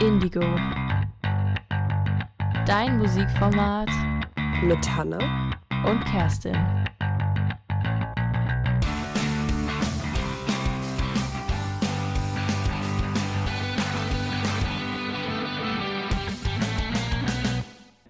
Indigo. Dein Musikformat mit Hanna und Kerstin.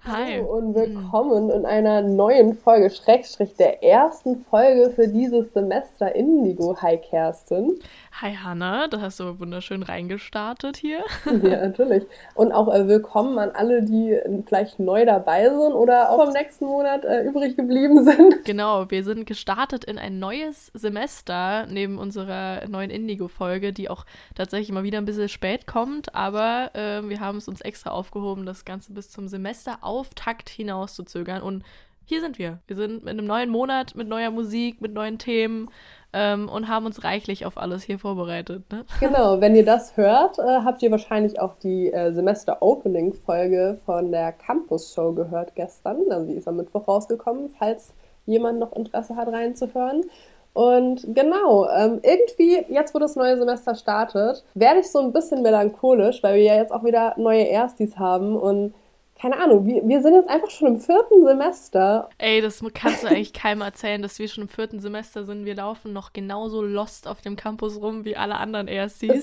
Hi. Hallo und willkommen in einer neuen Folge, Schrägstrich der ersten Folge für dieses Semester Indigo. Hi Kerstin. Hi Hanna, da hast du wunderschön reingestartet hier. Ja, natürlich. Und auch äh, willkommen an alle, die vielleicht neu dabei sind oder auch im nächsten Monat äh, übrig geblieben sind. Genau, wir sind gestartet in ein neues Semester neben unserer neuen Indigo-Folge, die auch tatsächlich mal wieder ein bisschen spät kommt, aber äh, wir haben es uns extra aufgehoben, das Ganze bis zum Semesterauftakt hinaus zu zögern. Und hier sind wir. Wir sind mit einem neuen Monat, mit neuer Musik, mit neuen Themen ähm, und haben uns reichlich auf alles hier vorbereitet. Ne? Genau, wenn ihr das hört, äh, habt ihr wahrscheinlich auch die äh, Semester-Opening-Folge von der Campus-Show gehört gestern. Also die ist am Mittwoch rausgekommen, falls jemand noch Interesse hat reinzuhören. Und genau, ähm, irgendwie, jetzt wo das neue Semester startet, werde ich so ein bisschen melancholisch, weil wir ja jetzt auch wieder neue Erstis haben und keine Ahnung, wir, wir sind jetzt einfach schon im vierten Semester. Ey, das kannst du eigentlich keinem erzählen, dass wir schon im vierten Semester sind. Wir laufen noch genauso lost auf dem Campus rum wie alle anderen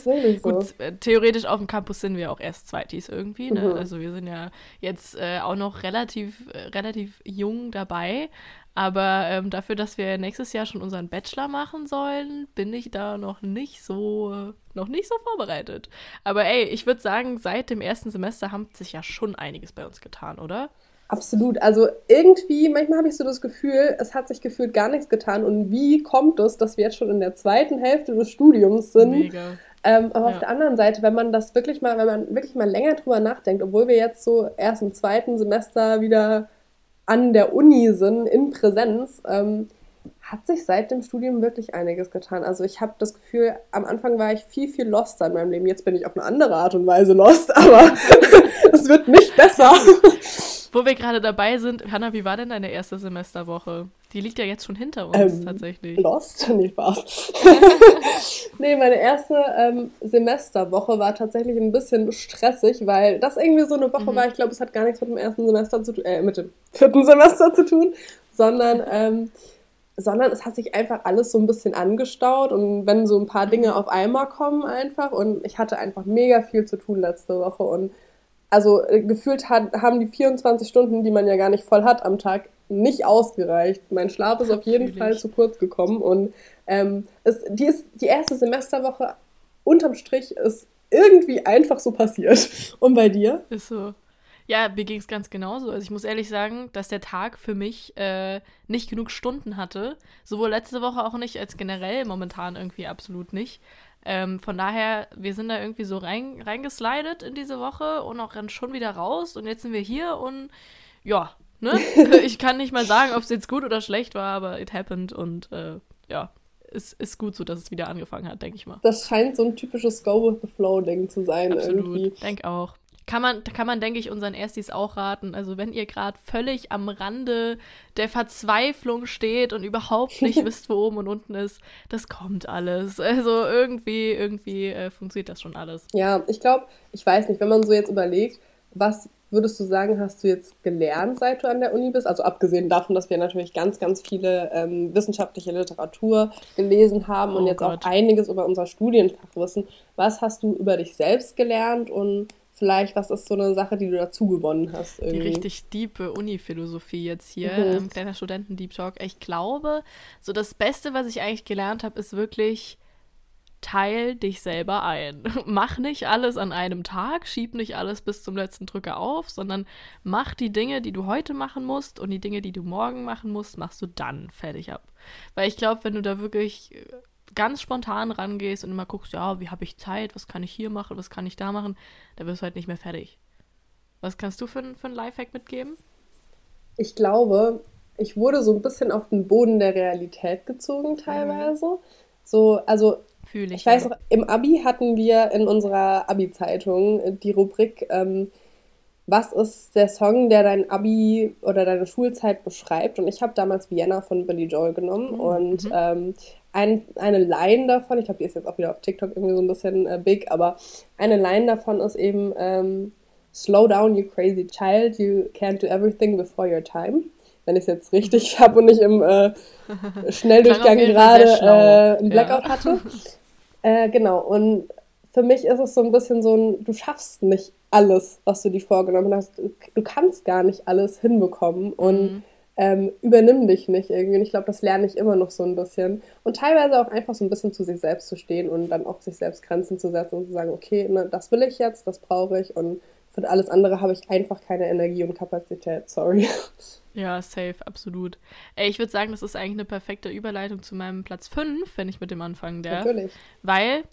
wirklich so. Gut, äh, theoretisch auf dem Campus sind wir auch erst Zweitis irgendwie. Ne? Mhm. Also wir sind ja jetzt äh, auch noch relativ, äh, relativ jung dabei. Aber ähm, dafür, dass wir nächstes Jahr schon unseren Bachelor machen sollen, bin ich da noch nicht so, noch nicht so vorbereitet. Aber ey, ich würde sagen, seit dem ersten Semester hat sich ja schon einiges bei uns getan, oder? Absolut. Also irgendwie, manchmal habe ich so das Gefühl, es hat sich gefühlt gar nichts getan. Und wie kommt es, dass wir jetzt schon in der zweiten Hälfte des Studiums sind? Mega. Ähm, aber ja. auf der anderen Seite, wenn man das wirklich mal, wenn man wirklich mal länger drüber nachdenkt, obwohl wir jetzt so erst im zweiten Semester wieder an der Uni sind, in Präsenz, ähm, hat sich seit dem Studium wirklich einiges getan. Also ich habe das Gefühl, am Anfang war ich viel, viel lost in meinem Leben. Jetzt bin ich auf eine andere Art und Weise lost, aber es wird nicht besser. Wo wir gerade dabei sind, Hanna, wie war denn deine erste Semesterwoche? Die liegt ja jetzt schon hinter uns ähm, tatsächlich. Lost? Nee, Spaß. nee, meine erste ähm, Semesterwoche war tatsächlich ein bisschen stressig, weil das irgendwie so eine Woche mhm. war, ich glaube, es hat gar nichts mit dem ersten Semester zu tun, äh, mit dem vierten Semester zu tun, sondern, ähm, sondern es hat sich einfach alles so ein bisschen angestaut und wenn so ein paar Dinge auf einmal kommen einfach und ich hatte einfach mega viel zu tun letzte Woche und also äh, gefühlt hat, haben die 24 Stunden, die man ja gar nicht voll hat am Tag, nicht ausgereicht. Mein Schlaf ist auf jeden Natürlich. Fall zu kurz gekommen und ähm, es, die, ist, die erste Semesterwoche unterm Strich ist irgendwie einfach so passiert. Und bei dir? Ist so. Ja, mir ging es ganz genauso. Also ich muss ehrlich sagen, dass der Tag für mich äh, nicht genug Stunden hatte. Sowohl letzte Woche auch nicht, als generell momentan irgendwie absolut nicht. Ähm, von daher, wir sind da irgendwie so rein, reingeslidet in diese Woche und auch dann schon wieder raus. Und jetzt sind wir hier und ja, ne? ich kann nicht mal sagen, ob es jetzt gut oder schlecht war, aber it happened und äh, ja, es ist gut so, dass es wieder angefangen hat, denke ich mal. Das scheint so ein typisches Go with the Flow-Ding zu sein Absolut. irgendwie. Denk auch. Kann man, kann man, denke ich, unseren Erstis auch raten. Also wenn ihr gerade völlig am Rande der Verzweiflung steht und überhaupt nicht wisst, wo oben und unten ist, das kommt alles. Also irgendwie, irgendwie äh, funktioniert das schon alles. Ja, ich glaube, ich weiß nicht, wenn man so jetzt überlegt, was würdest du sagen, hast du jetzt gelernt, seit du an der Uni bist? Also abgesehen davon, dass wir natürlich ganz, ganz viele ähm, wissenschaftliche Literatur gelesen haben oh und jetzt Gott. auch einiges über unser Studienfach wissen. Was hast du über dich selbst gelernt und vielleicht, was ist so eine Sache, die du dazu gewonnen hast? Irgendwie? Die richtig diepe Uni-Philosophie jetzt hier, mhm. ähm, kleiner Studenten-Deep Talk. Ich glaube, so das Beste, was ich eigentlich gelernt habe, ist wirklich, teil dich selber ein. Mach nicht alles an einem Tag, schieb nicht alles bis zum letzten Drücker auf, sondern mach die Dinge, die du heute machen musst und die Dinge, die du morgen machen musst, machst du dann fertig ab. Weil ich glaube, wenn du da wirklich äh, ganz spontan rangehst und immer guckst, ja, wie habe ich Zeit, was kann ich hier machen, was kann ich da machen, da wirst du halt nicht mehr fertig. Was kannst du für, für einen Lifehack mitgeben? Ich glaube, ich wurde so ein bisschen auf den Boden der Realität gezogen teilweise. Mhm. So, also Fühle ich. Ich weiß noch, im Abi hatten wir in unserer Abi-Zeitung die Rubrik ähm, was ist der Song, der dein Abi oder deine Schulzeit beschreibt? Und ich habe damals Vienna von Billy Joel genommen. Mhm. Und mhm. ähm, ein, eine Line davon, ich glaube, die ist jetzt auch wieder auf TikTok irgendwie so ein bisschen äh, big, aber eine Line davon ist eben ähm, Slow down, you crazy child, you can't do everything before your time. Wenn ich es jetzt richtig habe und nicht im äh, Schnelldurchgang gerade äh, einen Blackout ja. hatte. Äh, genau, und für mich ist es so ein bisschen so ein, du schaffst nicht alles, was du dir vorgenommen hast. Du kannst gar nicht alles hinbekommen und mhm. Ähm, übernimm dich nicht irgendwie. Und ich glaube, das lerne ich immer noch so ein bisschen. Und teilweise auch einfach so ein bisschen zu sich selbst zu stehen und dann auch sich selbst Grenzen zu setzen und zu sagen, okay, ne, das will ich jetzt, das brauche ich und für alles andere habe ich einfach keine Energie und Kapazität. Sorry. Ja, safe, absolut. Ey, ich würde sagen, das ist eigentlich eine perfekte Überleitung zu meinem Platz 5, wenn ich mit dem anfangen darf. Natürlich. Weil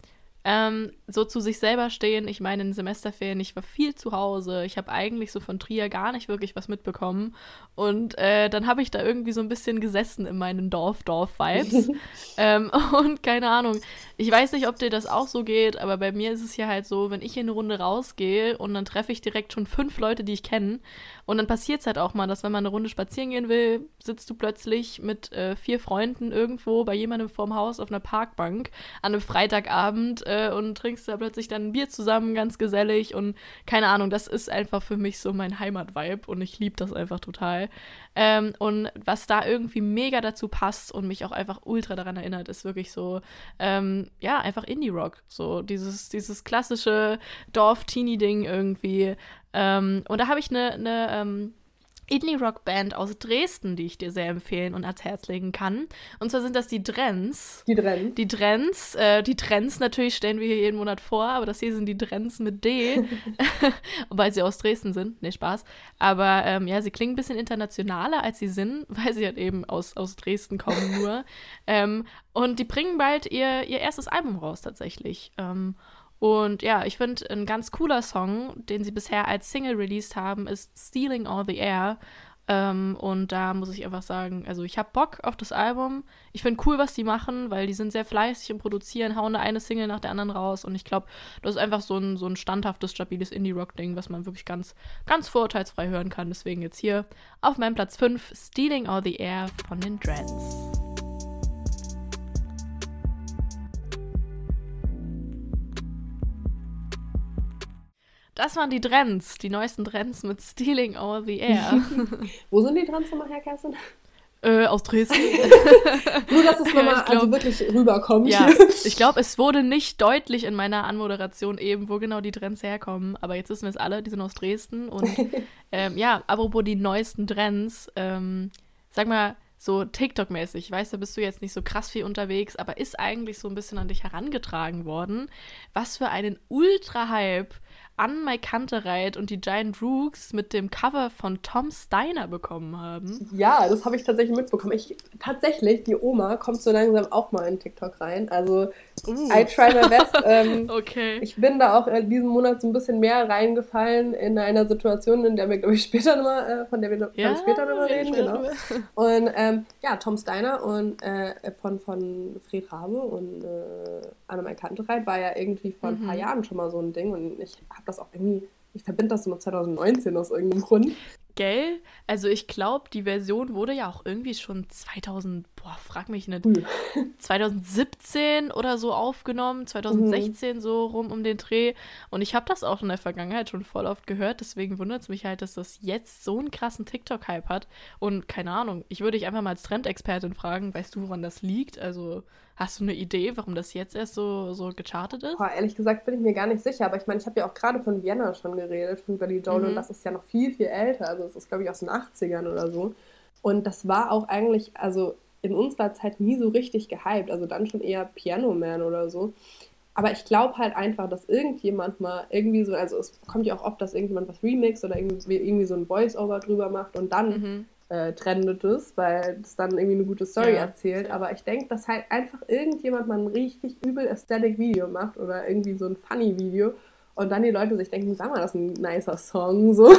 ähm, so zu sich selber stehen. Ich meine, in Semesterferien, ich war viel zu Hause. Ich habe eigentlich so von Trier gar nicht wirklich was mitbekommen. Und äh, dann habe ich da irgendwie so ein bisschen gesessen in meinen Dorf-Dorf-Vibes. ähm, und keine Ahnung, ich weiß nicht, ob dir das auch so geht, aber bei mir ist es hier halt so, wenn ich in eine Runde rausgehe und dann treffe ich direkt schon fünf Leute, die ich kenne. Und dann passiert es halt auch mal, dass wenn man eine Runde spazieren gehen will, sitzt du plötzlich mit äh, vier Freunden irgendwo bei jemandem vorm Haus auf einer Parkbank an einem Freitagabend äh, und trinkst da plötzlich dann ein Bier zusammen, ganz gesellig und keine Ahnung, das ist einfach für mich so mein Heimatvibe und ich liebe das einfach total. Ähm, und was da irgendwie mega dazu passt und mich auch einfach ultra daran erinnert, ist wirklich so, ähm, ja, einfach Indie-Rock. So dieses, dieses klassische Dorf-Teenie-Ding irgendwie. Ähm, und da habe ich eine, eine ähm, Indie-Rock-Band aus Dresden, die ich dir sehr empfehlen und ans Herz legen kann. Und zwar sind das die Drens. Die Drens. Die Drens. Äh, die Trends natürlich stellen wir hier jeden Monat vor, aber das hier sind die Drens mit D, weil sie aus Dresden sind. Nee, Spaß. Aber ähm, ja, sie klingen ein bisschen internationaler, als sie sind, weil sie halt eben aus, aus Dresden kommen nur. ähm, und die bringen bald ihr, ihr erstes Album raus, tatsächlich. Ähm, und ja, ich finde, ein ganz cooler Song, den sie bisher als Single released haben, ist Stealing All the Air. Ähm, und da muss ich einfach sagen, also ich habe Bock auf das Album. Ich finde cool, was die machen, weil die sind sehr fleißig im Produzieren, hauen da eine Single nach der anderen raus. Und ich glaube, das ist einfach so ein, so ein standhaftes, stabiles Indie-Rock-Ding, was man wirklich ganz, ganz vorurteilsfrei hören kann. Deswegen jetzt hier auf meinem Platz 5 Stealing All the Air von den Dreads. Das waren die Trends, die neuesten Trends mit Stealing All the Air. Wo sind die Trends nochmal her, Kerstin? Äh, aus Dresden. Nur, dass es nochmal ja, also wirklich rüberkommt. Ja, ich glaube, es wurde nicht deutlich in meiner Anmoderation eben, wo genau die Trends herkommen. Aber jetzt wissen wir es alle, die sind aus Dresden. Und ähm, ja, apropos die neuesten Trends, ähm, sag mal, so TikTok-mäßig, weißt du, bist du jetzt nicht so krass viel unterwegs, aber ist eigentlich so ein bisschen an dich herangetragen worden, was für einen Ultra-Hype an My Kantereit und die Giant Rooks mit dem Cover von Tom Steiner bekommen haben. Ja, das habe ich tatsächlich mitbekommen. Ich, tatsächlich, die Oma kommt so langsam auch mal in TikTok rein. Also uh. I try my best. Ähm, okay. Ich bin da auch in diesem Monat so ein bisschen mehr reingefallen in einer Situation, in der wir, glaube ich, später nochmal, äh, von der wir ja, später nochmal reden. Genau. Und ähm, ja, Tom Steiner und äh, von, von Fred Rabe und äh, Annemai Kantereit war ja irgendwie vor ein paar mhm. Jahren schon mal so ein Ding und ich habe das auch irgendwie, ich verbinde das mit 2019 aus irgendeinem Grund. Gell? Also ich glaube, die Version wurde ja auch irgendwie schon 2000, boah, frag mich nicht, 2017 oder so aufgenommen, 2016 mhm. so rum um den Dreh. Und ich habe das auch in der Vergangenheit schon voll oft gehört, deswegen wundert es mich halt, dass das jetzt so einen krassen TikTok-Hype hat. Und keine Ahnung, ich würde dich einfach mal als Trendexpertin fragen, weißt du, woran das liegt? Also Hast du eine Idee, warum das jetzt erst so, so gechartet ist? Boah, ehrlich gesagt bin ich mir gar nicht sicher, aber ich meine, ich habe ja auch gerade von Vienna schon geredet, von Billy Joel, mhm. und das ist ja noch viel, viel älter. Also, es ist, glaube ich, aus den 80ern oder so. Und das war auch eigentlich, also in unserer Zeit nie so richtig gehypt. Also dann schon eher Piano Man oder so. Aber ich glaube halt einfach, dass irgendjemand mal irgendwie so, also es kommt ja auch oft, dass irgendjemand was remixt oder irgendwie, irgendwie so ein Voice-Over drüber macht und dann mhm äh, trendet es, weil es dann irgendwie eine gute Story ja. erzählt. Aber ich denke, dass halt einfach irgendjemand mal ein richtig übel Aesthetic Video macht oder irgendwie so ein Funny Video und dann die Leute sich denken, sag mal, das ist ein nicer Song, so.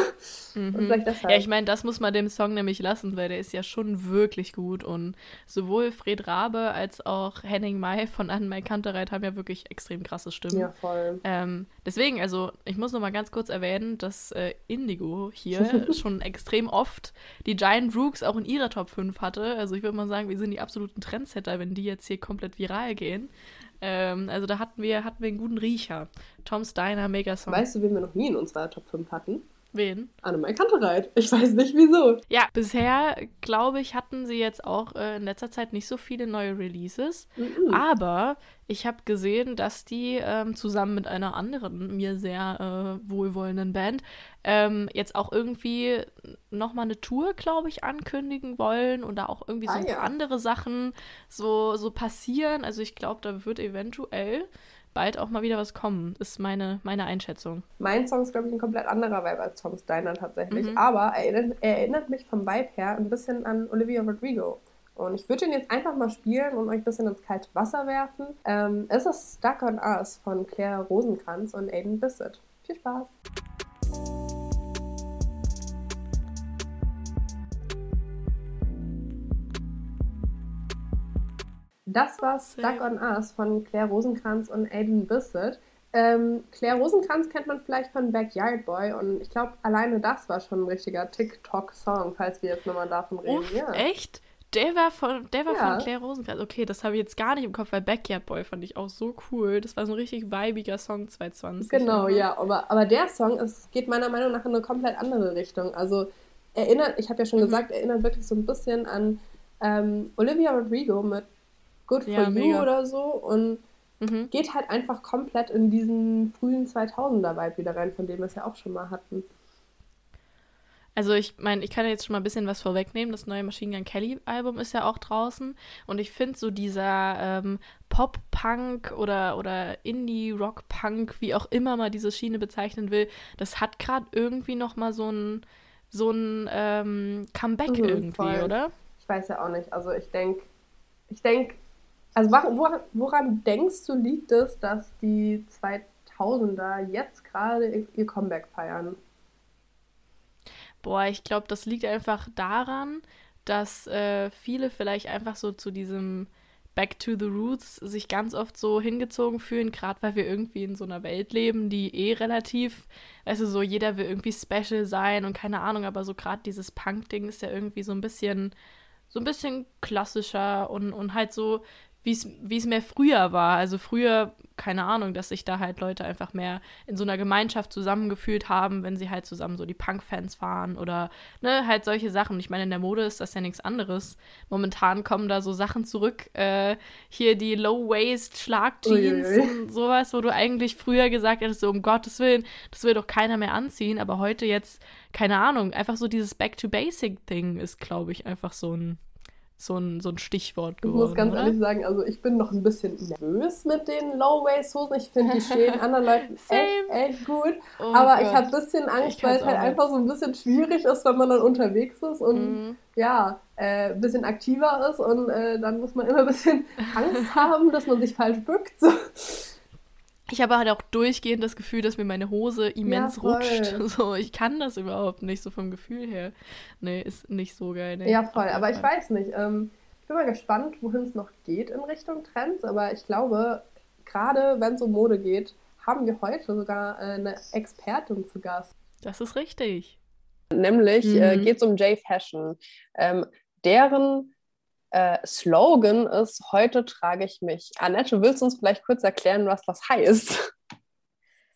Mhm. Und vielleicht deshalb. Ja, ich meine, das muss man dem Song nämlich lassen, weil der ist ja schon wirklich gut und sowohl Fred Rabe als auch Henning May von Anne Kantereit haben ja wirklich extrem krasse Stimmen. Ja, voll. Ähm, deswegen, also ich muss noch mal ganz kurz erwähnen, dass äh, Indigo hier schon extrem oft die Giant Rooks auch in ihrer Top 5 hatte. Also ich würde mal sagen, wir sind die absoluten Trendsetter, wenn die jetzt hier komplett viral gehen. Ähm, also da hatten wir, hatten wir einen guten Riecher. Tom Steiner, Megasong. Weißt du, wen wir noch nie in unserer Top 5 hatten? Wen? Annemai Kantereit. Ich weiß nicht wieso. Ja, bisher, glaube ich, hatten sie jetzt auch äh, in letzter Zeit nicht so viele neue Releases. Mhm. Aber ich habe gesehen, dass die ähm, zusammen mit einer anderen, mir sehr äh, wohlwollenden Band ähm, jetzt auch irgendwie nochmal eine Tour, glaube ich, ankündigen wollen und da auch irgendwie ah, so paar ja. andere Sachen so, so passieren. Also ich glaube, da wird eventuell bald auch mal wieder was kommen, ist meine, meine Einschätzung. Mein Song ist, glaube ich, ein komplett anderer Vibe als Tom Steiner tatsächlich. Mhm. Aber er erinnert, er erinnert mich vom Vibe her ein bisschen an Olivia Rodrigo. Und ich würde ihn jetzt einfach mal spielen und euch ein bisschen ins kalte Wasser werfen. Ähm, es ist Stuck on Us von Claire Rosenkranz und Aiden Bissett. Viel Spaß! Das war Stuck on Us von Claire Rosenkranz und Aiden Bissett. Ähm, Claire Rosenkranz kennt man vielleicht von Backyard Boy und ich glaube, alleine das war schon ein richtiger TikTok-Song, falls wir jetzt nochmal davon reden. Uff, ja. Echt? Der war von, der war ja. von Claire Rosenkranz. Okay, das habe ich jetzt gar nicht im Kopf, weil Backyard Boy fand ich auch so cool. Das war so ein richtig weibiger Song 2020. Genau, ja. Aber, aber der Song es geht meiner Meinung nach in eine komplett andere Richtung. Also erinnert, ich habe ja schon mhm. gesagt, erinnert wirklich so ein bisschen an ähm, Olivia Rodrigo mit Good for ja, You mega. oder so und mhm. geht halt einfach komplett in diesen frühen 2000er-Vibe wieder rein, von dem wir es ja auch schon mal hatten. Also ich meine, ich kann jetzt schon mal ein bisschen was vorwegnehmen. Das neue Machine Gun Kelly Album ist ja auch draußen und ich finde so dieser ähm, Pop-Punk oder, oder Indie-Rock-Punk, wie auch immer man diese Schiene bezeichnen will, das hat gerade irgendwie noch mal so ein, so ein ähm, Comeback mhm, irgendwie, voll. oder? Ich weiß ja auch nicht. Also ich denke, ich denke, also woran, woran denkst du, liegt es, dass die 2000er jetzt gerade ihr Comeback feiern? Boah, ich glaube, das liegt einfach daran, dass äh, viele vielleicht einfach so zu diesem Back to the Roots sich ganz oft so hingezogen fühlen, gerade weil wir irgendwie in so einer Welt leben, die eh relativ, du, so jeder will irgendwie special sein und keine Ahnung, aber so gerade dieses Punk-Ding ist ja irgendwie so ein bisschen, so ein bisschen klassischer und, und halt so wie es mehr früher war. Also früher, keine Ahnung, dass sich da halt Leute einfach mehr in so einer Gemeinschaft zusammengefühlt haben, wenn sie halt zusammen so die Punk-Fans waren oder ne, halt solche Sachen. Ich meine, in der Mode ist das ja nichts anderes. Momentan kommen da so Sachen zurück, äh, hier die Low-Waist-Schlagjeans und sowas, wo du eigentlich früher gesagt hättest, so um Gottes Willen, das will doch keiner mehr anziehen, aber heute jetzt, keine Ahnung, einfach so dieses Back-to-Basic-Ding ist, glaube ich, einfach so ein so ein, so ein Stichwort geworden. Ich muss ganz oder? ehrlich sagen, also ich bin noch ein bisschen nervös mit den Low-Waist-Hosen. Ich finde, die stehen anderen Leuten echt, echt gut. Oh aber Gott. ich habe ein bisschen Angst, weil es halt einfach so ein bisschen schwierig ist, wenn man dann unterwegs ist und mhm. ja, äh, ein bisschen aktiver ist und äh, dann muss man immer ein bisschen Angst haben, dass man sich falsch bückt. So. Ich habe halt auch durchgehend das Gefühl, dass mir meine Hose immens ja, rutscht. So, ich kann das überhaupt nicht, so vom Gefühl her. Nee, ist nicht so geil. Nee. Ja, voll. Aber ich weiß nicht. Ähm, ich bin mal gespannt, wohin es noch geht in Richtung Trends. Aber ich glaube, gerade wenn es um Mode geht, haben wir heute sogar äh, eine Expertin zu Gast. Das ist richtig. Nämlich äh, mhm. äh, geht es um J-Fashion. Ähm, deren äh, Slogan ist, heute trage ich mich. Annette, willst du uns vielleicht kurz erklären, was das heißt?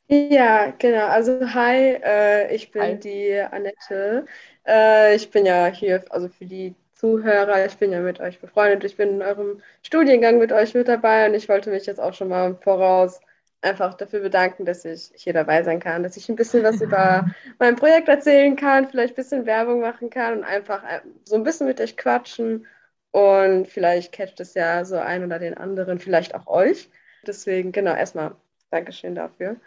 Ja, genau. Also hi, äh, ich bin hi. die Annette. Äh, ich bin ja hier, also für die Zuhörer, ich bin ja mit euch befreundet. Ich bin in eurem Studiengang mit euch mit dabei und ich wollte mich jetzt auch schon mal voraus einfach dafür bedanken, dass ich hier dabei sein kann, dass ich ein bisschen was über mein Projekt erzählen kann, vielleicht ein bisschen Werbung machen kann und einfach äh, so ein bisschen mit euch quatschen und vielleicht catcht es ja so ein oder den anderen, vielleicht auch euch. Deswegen, genau, erstmal Dankeschön dafür.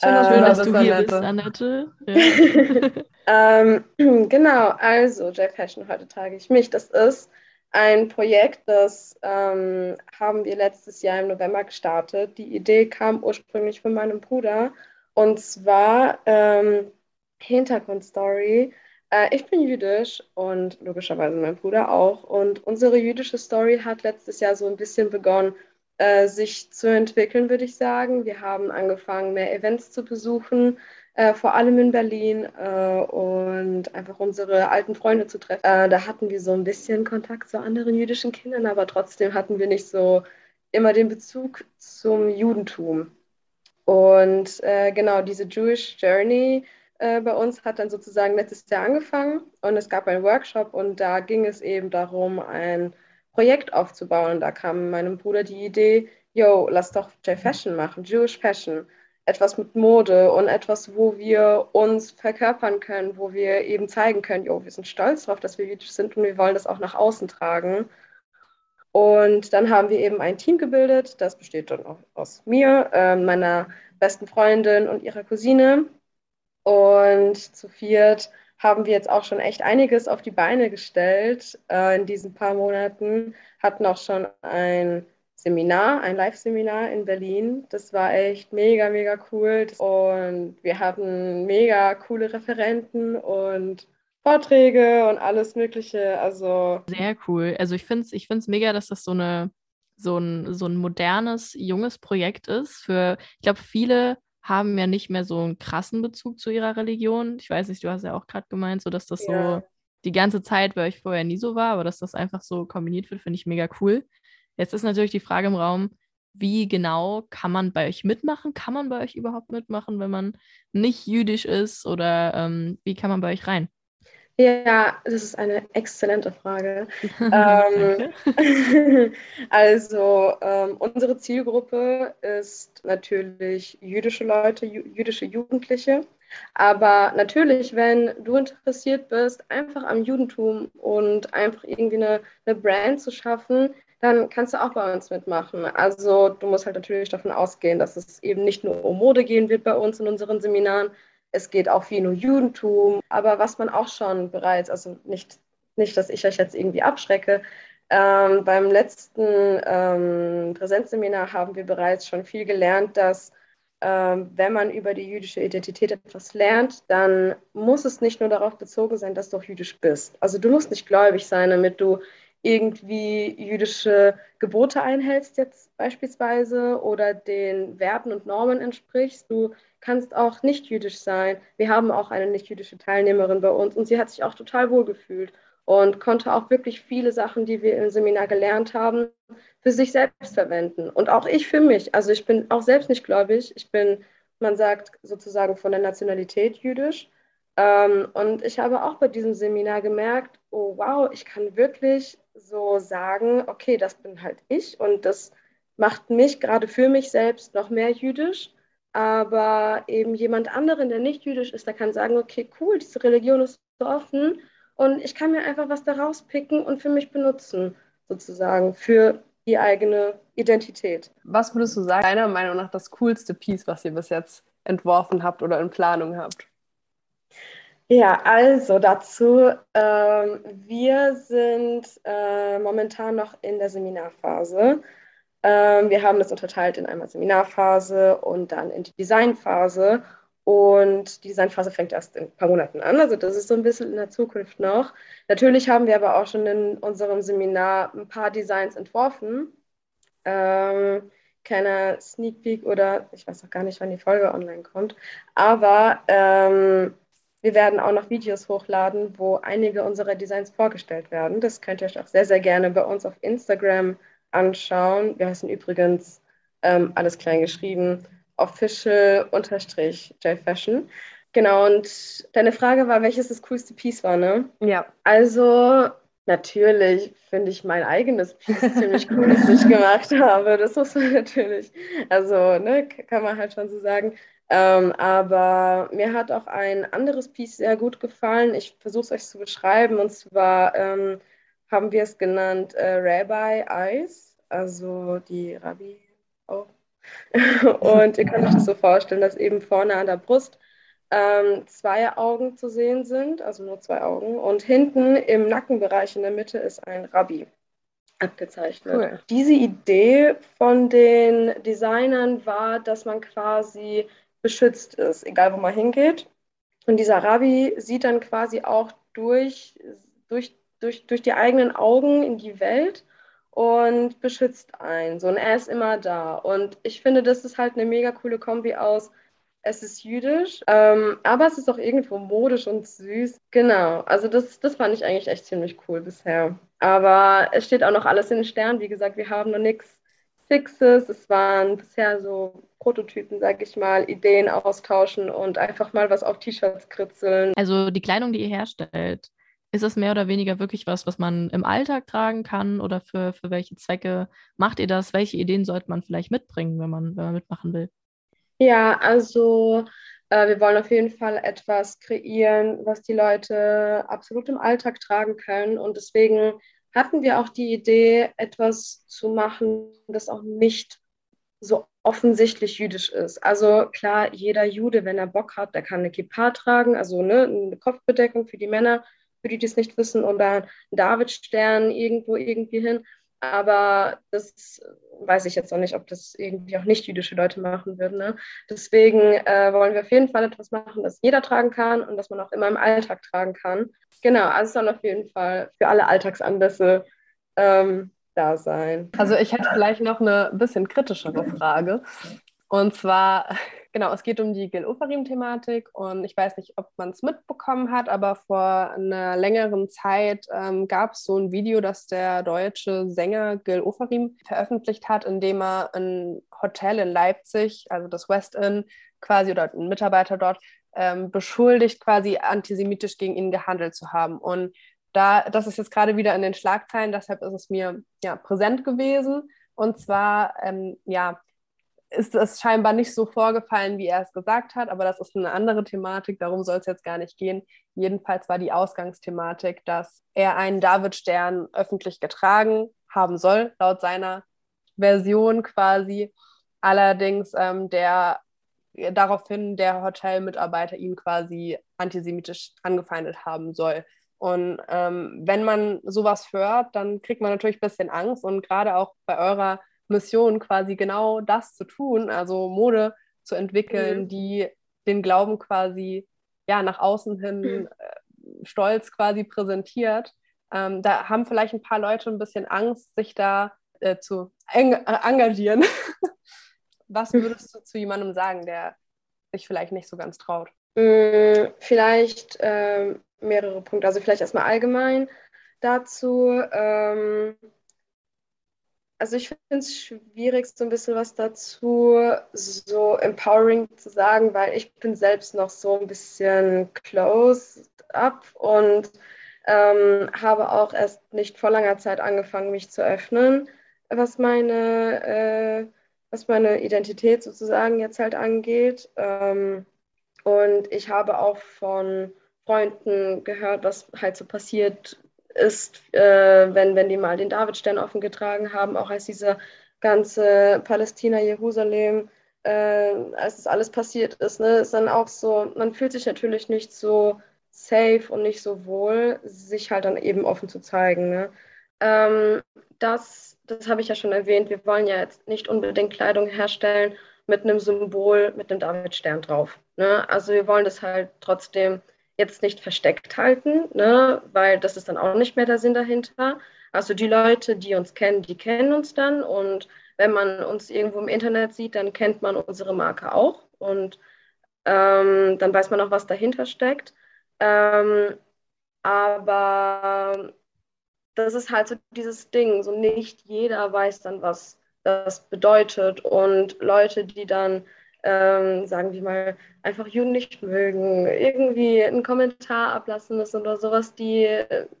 Schön, dass, ähm, dass du hier bist, Annette. Ja. ähm, genau, also J Fashion, heute trage ich mich. Das ist ein Projekt, das ähm, haben wir letztes Jahr im November gestartet. Die Idee kam ursprünglich von meinem Bruder Und zwar ähm, Hintergrundstory. Äh, ich bin jüdisch und logischerweise mein Bruder auch. Und unsere jüdische Story hat letztes Jahr so ein bisschen begonnen, äh, sich zu entwickeln, würde ich sagen. Wir haben angefangen, mehr Events zu besuchen, äh, vor allem in Berlin äh, und einfach unsere alten Freunde zu treffen. Äh, da hatten wir so ein bisschen Kontakt zu anderen jüdischen Kindern, aber trotzdem hatten wir nicht so immer den Bezug zum Judentum. Und äh, genau, diese Jewish Journey äh, bei uns hat dann sozusagen letztes Jahr angefangen und es gab einen Workshop und da ging es eben darum, ein Projekt aufzubauen. Und da kam meinem Bruder die Idee, yo, lass doch J-Fashion machen, Jewish Fashion. Etwas mit Mode und etwas, wo wir uns verkörpern können, wo wir eben zeigen können, yo, wir sind stolz darauf, dass wir jüdisch sind und wir wollen das auch nach außen tragen. Und dann haben wir eben ein Team gebildet, das besteht dann auch aus mir, äh, meiner besten Freundin und ihrer Cousine. Und zu viert haben wir jetzt auch schon echt einiges auf die Beine gestellt äh, in diesen paar Monaten. Hatten auch schon ein Seminar, ein Live-Seminar in Berlin. Das war echt mega, mega cool. Und wir hatten mega coole Referenten und Vorträge und alles Mögliche. Also sehr cool. Also ich finde es ich find's mega, dass das so eine so ein, so ein modernes, junges Projekt ist. Für, ich glaube, viele haben ja nicht mehr so einen krassen Bezug zu ihrer Religion. Ich weiß nicht, du hast ja auch gerade gemeint, so dass das ja. so die ganze Zeit bei euch vorher nie so war, aber dass das einfach so kombiniert wird, finde ich mega cool. Jetzt ist natürlich die Frage im Raum, wie genau kann man bei euch mitmachen? Kann man bei euch überhaupt mitmachen, wenn man nicht jüdisch ist? Oder ähm, wie kann man bei euch rein? Ja, das ist eine exzellente Frage. ähm, also ähm, unsere Zielgruppe ist natürlich jüdische Leute, jüdische Jugendliche. Aber natürlich, wenn du interessiert bist, einfach am Judentum und einfach irgendwie eine, eine Brand zu schaffen, dann kannst du auch bei uns mitmachen. Also du musst halt natürlich davon ausgehen, dass es eben nicht nur um Mode gehen wird bei uns in unseren Seminaren, es geht auch viel um Judentum, aber was man auch schon bereits, also nicht, nicht dass ich euch jetzt irgendwie abschrecke, ähm, beim letzten ähm, Präsenzseminar haben wir bereits schon viel gelernt, dass ähm, wenn man über die jüdische Identität etwas lernt, dann muss es nicht nur darauf bezogen sein, dass du auch jüdisch bist. Also du musst nicht gläubig sein, damit du irgendwie jüdische Gebote einhältst jetzt beispielsweise oder den Werten und Normen entsprichst. Du kannst auch nicht jüdisch sein. Wir haben auch eine nicht jüdische Teilnehmerin bei uns und sie hat sich auch total wohl gefühlt und konnte auch wirklich viele Sachen, die wir im Seminar gelernt haben, für sich selbst verwenden. Und auch ich für mich. Also ich bin auch selbst nicht gläubig. Ich bin, man sagt sozusagen von der Nationalität jüdisch. Ähm, und ich habe auch bei diesem Seminar gemerkt, oh wow, ich kann wirklich so sagen, okay, das bin halt ich und das macht mich gerade für mich selbst noch mehr jüdisch. Aber eben jemand anderen, der nicht jüdisch ist, der kann sagen, okay, cool, diese Religion ist so offen und ich kann mir einfach was daraus picken und für mich benutzen, sozusagen, für die eigene Identität. Was würdest du sagen, deiner Meinung nach das coolste Piece, was ihr bis jetzt entworfen habt oder in Planung habt? Ja, also dazu, ähm, wir sind äh, momentan noch in der Seminarphase. Ähm, wir haben das unterteilt in einmal Seminarphase und dann in die Designphase. Und die Designphase fängt erst in ein paar Monaten an, also das ist so ein bisschen in der Zukunft noch. Natürlich haben wir aber auch schon in unserem Seminar ein paar Designs entworfen. Ähm, keiner Sneak Peek oder ich weiß auch gar nicht, wann die Folge online kommt. Aber ähm, wir werden auch noch Videos hochladen, wo einige unserer Designs vorgestellt werden. Das könnt ihr euch auch sehr, sehr gerne bei uns auf Instagram anschauen. Wir heißen übrigens ähm, alles klein geschrieben, official-jfashion. Genau, und deine Frage war, welches das coolste Piece war, ne? Ja. Also, natürlich finde ich mein eigenes Piece ziemlich cool, das ich gemacht habe. Das muss man natürlich, also, ne, kann man halt schon so sagen. Ähm, aber mir hat auch ein anderes Piece sehr gut gefallen. Ich versuche es euch zu beschreiben. Und zwar ähm, haben wir es genannt äh, Rabbi Eyes, also die Rabbi auch. und ihr könnt euch das so vorstellen, dass eben vorne an der Brust ähm, zwei Augen zu sehen sind, also nur zwei Augen. Und hinten im Nackenbereich in der Mitte ist ein Rabbi abgezeichnet. Cool. Diese Idee von den Designern war, dass man quasi beschützt ist, egal wo man hingeht. Und dieser Rabbi sieht dann quasi auch durch, durch, durch, durch die eigenen Augen in die Welt und beschützt einen. So, und er ist immer da. Und ich finde, das ist halt eine mega coole Kombi aus. Es ist jüdisch, ähm, aber es ist auch irgendwo modisch und süß. Genau, also das, das fand ich eigentlich echt ziemlich cool bisher. Aber es steht auch noch alles in den Sternen. Wie gesagt, wir haben noch nichts Fixes. Es waren bisher so Prototypen, sag ich mal, Ideen austauschen und einfach mal was auf T-Shirts kritzeln. Also die Kleidung, die ihr herstellt, ist es mehr oder weniger wirklich was, was man im Alltag tragen kann oder für, für welche Zwecke macht ihr das? Welche Ideen sollte man vielleicht mitbringen, wenn man, wenn man mitmachen will? Ja, also äh, wir wollen auf jeden Fall etwas kreieren, was die Leute absolut im Alltag tragen können und deswegen hatten wir auch die Idee, etwas zu machen, das auch nicht so offensichtlich jüdisch ist. Also klar, jeder Jude, wenn er Bock hat, der kann eine Kippa tragen, also ne, eine Kopfbedeckung für die Männer, für die, die es nicht wissen, oder einen Davidstern irgendwo irgendwie hin. Aber das weiß ich jetzt noch nicht, ob das irgendwie auch nicht jüdische Leute machen würden. Ne? Deswegen äh, wollen wir auf jeden Fall etwas machen, das jeder tragen kann und das man auch immer im Alltag tragen kann. Genau, also es soll auf jeden Fall für alle Alltagsanlässe ähm, da sein. Also ich hätte vielleicht noch eine bisschen kritischere Frage. Und zwar, genau, es geht um die Gil Oferim-Thematik und ich weiß nicht, ob man es mitbekommen hat, aber vor einer längeren Zeit ähm, gab es so ein Video, das der deutsche Sänger Gil Oferim veröffentlicht hat, in dem er ein Hotel in Leipzig, also das West Inn, quasi oder ein Mitarbeiter dort ähm, beschuldigt, quasi antisemitisch gegen ihn gehandelt zu haben. Und da, das ist jetzt gerade wieder in den Schlagzeilen, deshalb ist es mir ja präsent gewesen. Und zwar, ähm, ja, ist es scheinbar nicht so vorgefallen, wie er es gesagt hat, aber das ist eine andere Thematik, darum soll es jetzt gar nicht gehen. Jedenfalls war die Ausgangsthematik, dass er einen Davidstern öffentlich getragen haben soll, laut seiner Version quasi. Allerdings ähm, der daraufhin der Hotelmitarbeiter ihn quasi antisemitisch angefeindet haben soll. Und ähm, wenn man sowas hört, dann kriegt man natürlich ein bisschen Angst und gerade auch bei eurer Mission quasi genau das zu tun, also Mode zu entwickeln, mhm. die den Glauben quasi ja nach außen hin mhm. äh, stolz quasi präsentiert. Ähm, da haben vielleicht ein paar Leute ein bisschen Angst, sich da äh, zu eng äh, engagieren. Was würdest du zu jemandem sagen, der sich vielleicht nicht so ganz traut? Mm, vielleicht ähm, mehrere Punkte. Also vielleicht erstmal allgemein dazu. Ähm, also ich finde es schwierig, so ein bisschen was dazu so empowering zu sagen, weil ich bin selbst noch so ein bisschen closed up und ähm, habe auch erst nicht vor langer Zeit angefangen, mich zu öffnen, was meine äh, was meine Identität sozusagen jetzt halt angeht. Ähm, und ich habe auch von Freunden gehört, was halt so passiert ist, äh, wenn, wenn die mal den Davidstern offen getragen haben, auch als diese ganze Palästina, Jerusalem, äh, als das alles passiert ist, ne, ist dann auch so, man fühlt sich natürlich nicht so safe und nicht so wohl, sich halt dann eben offen zu zeigen. Ne? Ähm, das das habe ich ja schon erwähnt, wir wollen ja jetzt nicht unbedingt Kleidung herstellen mit einem Symbol, mit einem Davidstern drauf. Ne? Also wir wollen das halt trotzdem jetzt nicht versteckt halten, ne? weil das ist dann auch nicht mehr der Sinn dahinter. Also die Leute, die uns kennen, die kennen uns dann und wenn man uns irgendwo im Internet sieht, dann kennt man unsere Marke auch und ähm, dann weiß man auch, was dahinter steckt. Ähm, aber das ist halt so dieses Ding, so nicht jeder weiß dann, was das bedeutet. Und Leute, die dann, ähm, sagen wir mal, einfach Juden nicht mögen, irgendwie einen Kommentar ablassen müssen oder sowas, die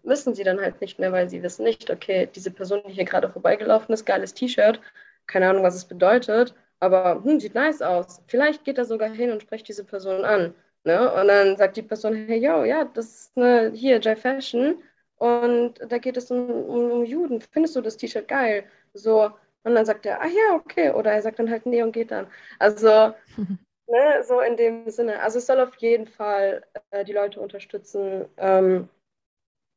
müssen sie dann halt nicht mehr, weil sie wissen nicht, okay, diese Person, die hier gerade vorbeigelaufen ist, geiles T-Shirt, keine Ahnung, was es bedeutet, aber hm, sieht nice aus. Vielleicht geht er sogar hin und spricht diese Person an. Ne? Und dann sagt die Person, hey, yo, ja, das ist eine, hier, J Fashion und da geht es um, um, um Juden. Findest du das T-Shirt geil? So, und dann sagt er, ah ja, okay. Oder er sagt dann halt nee und geht dann. Also, ne, so in dem Sinne. Also es soll auf jeden Fall äh, die Leute unterstützen, ähm,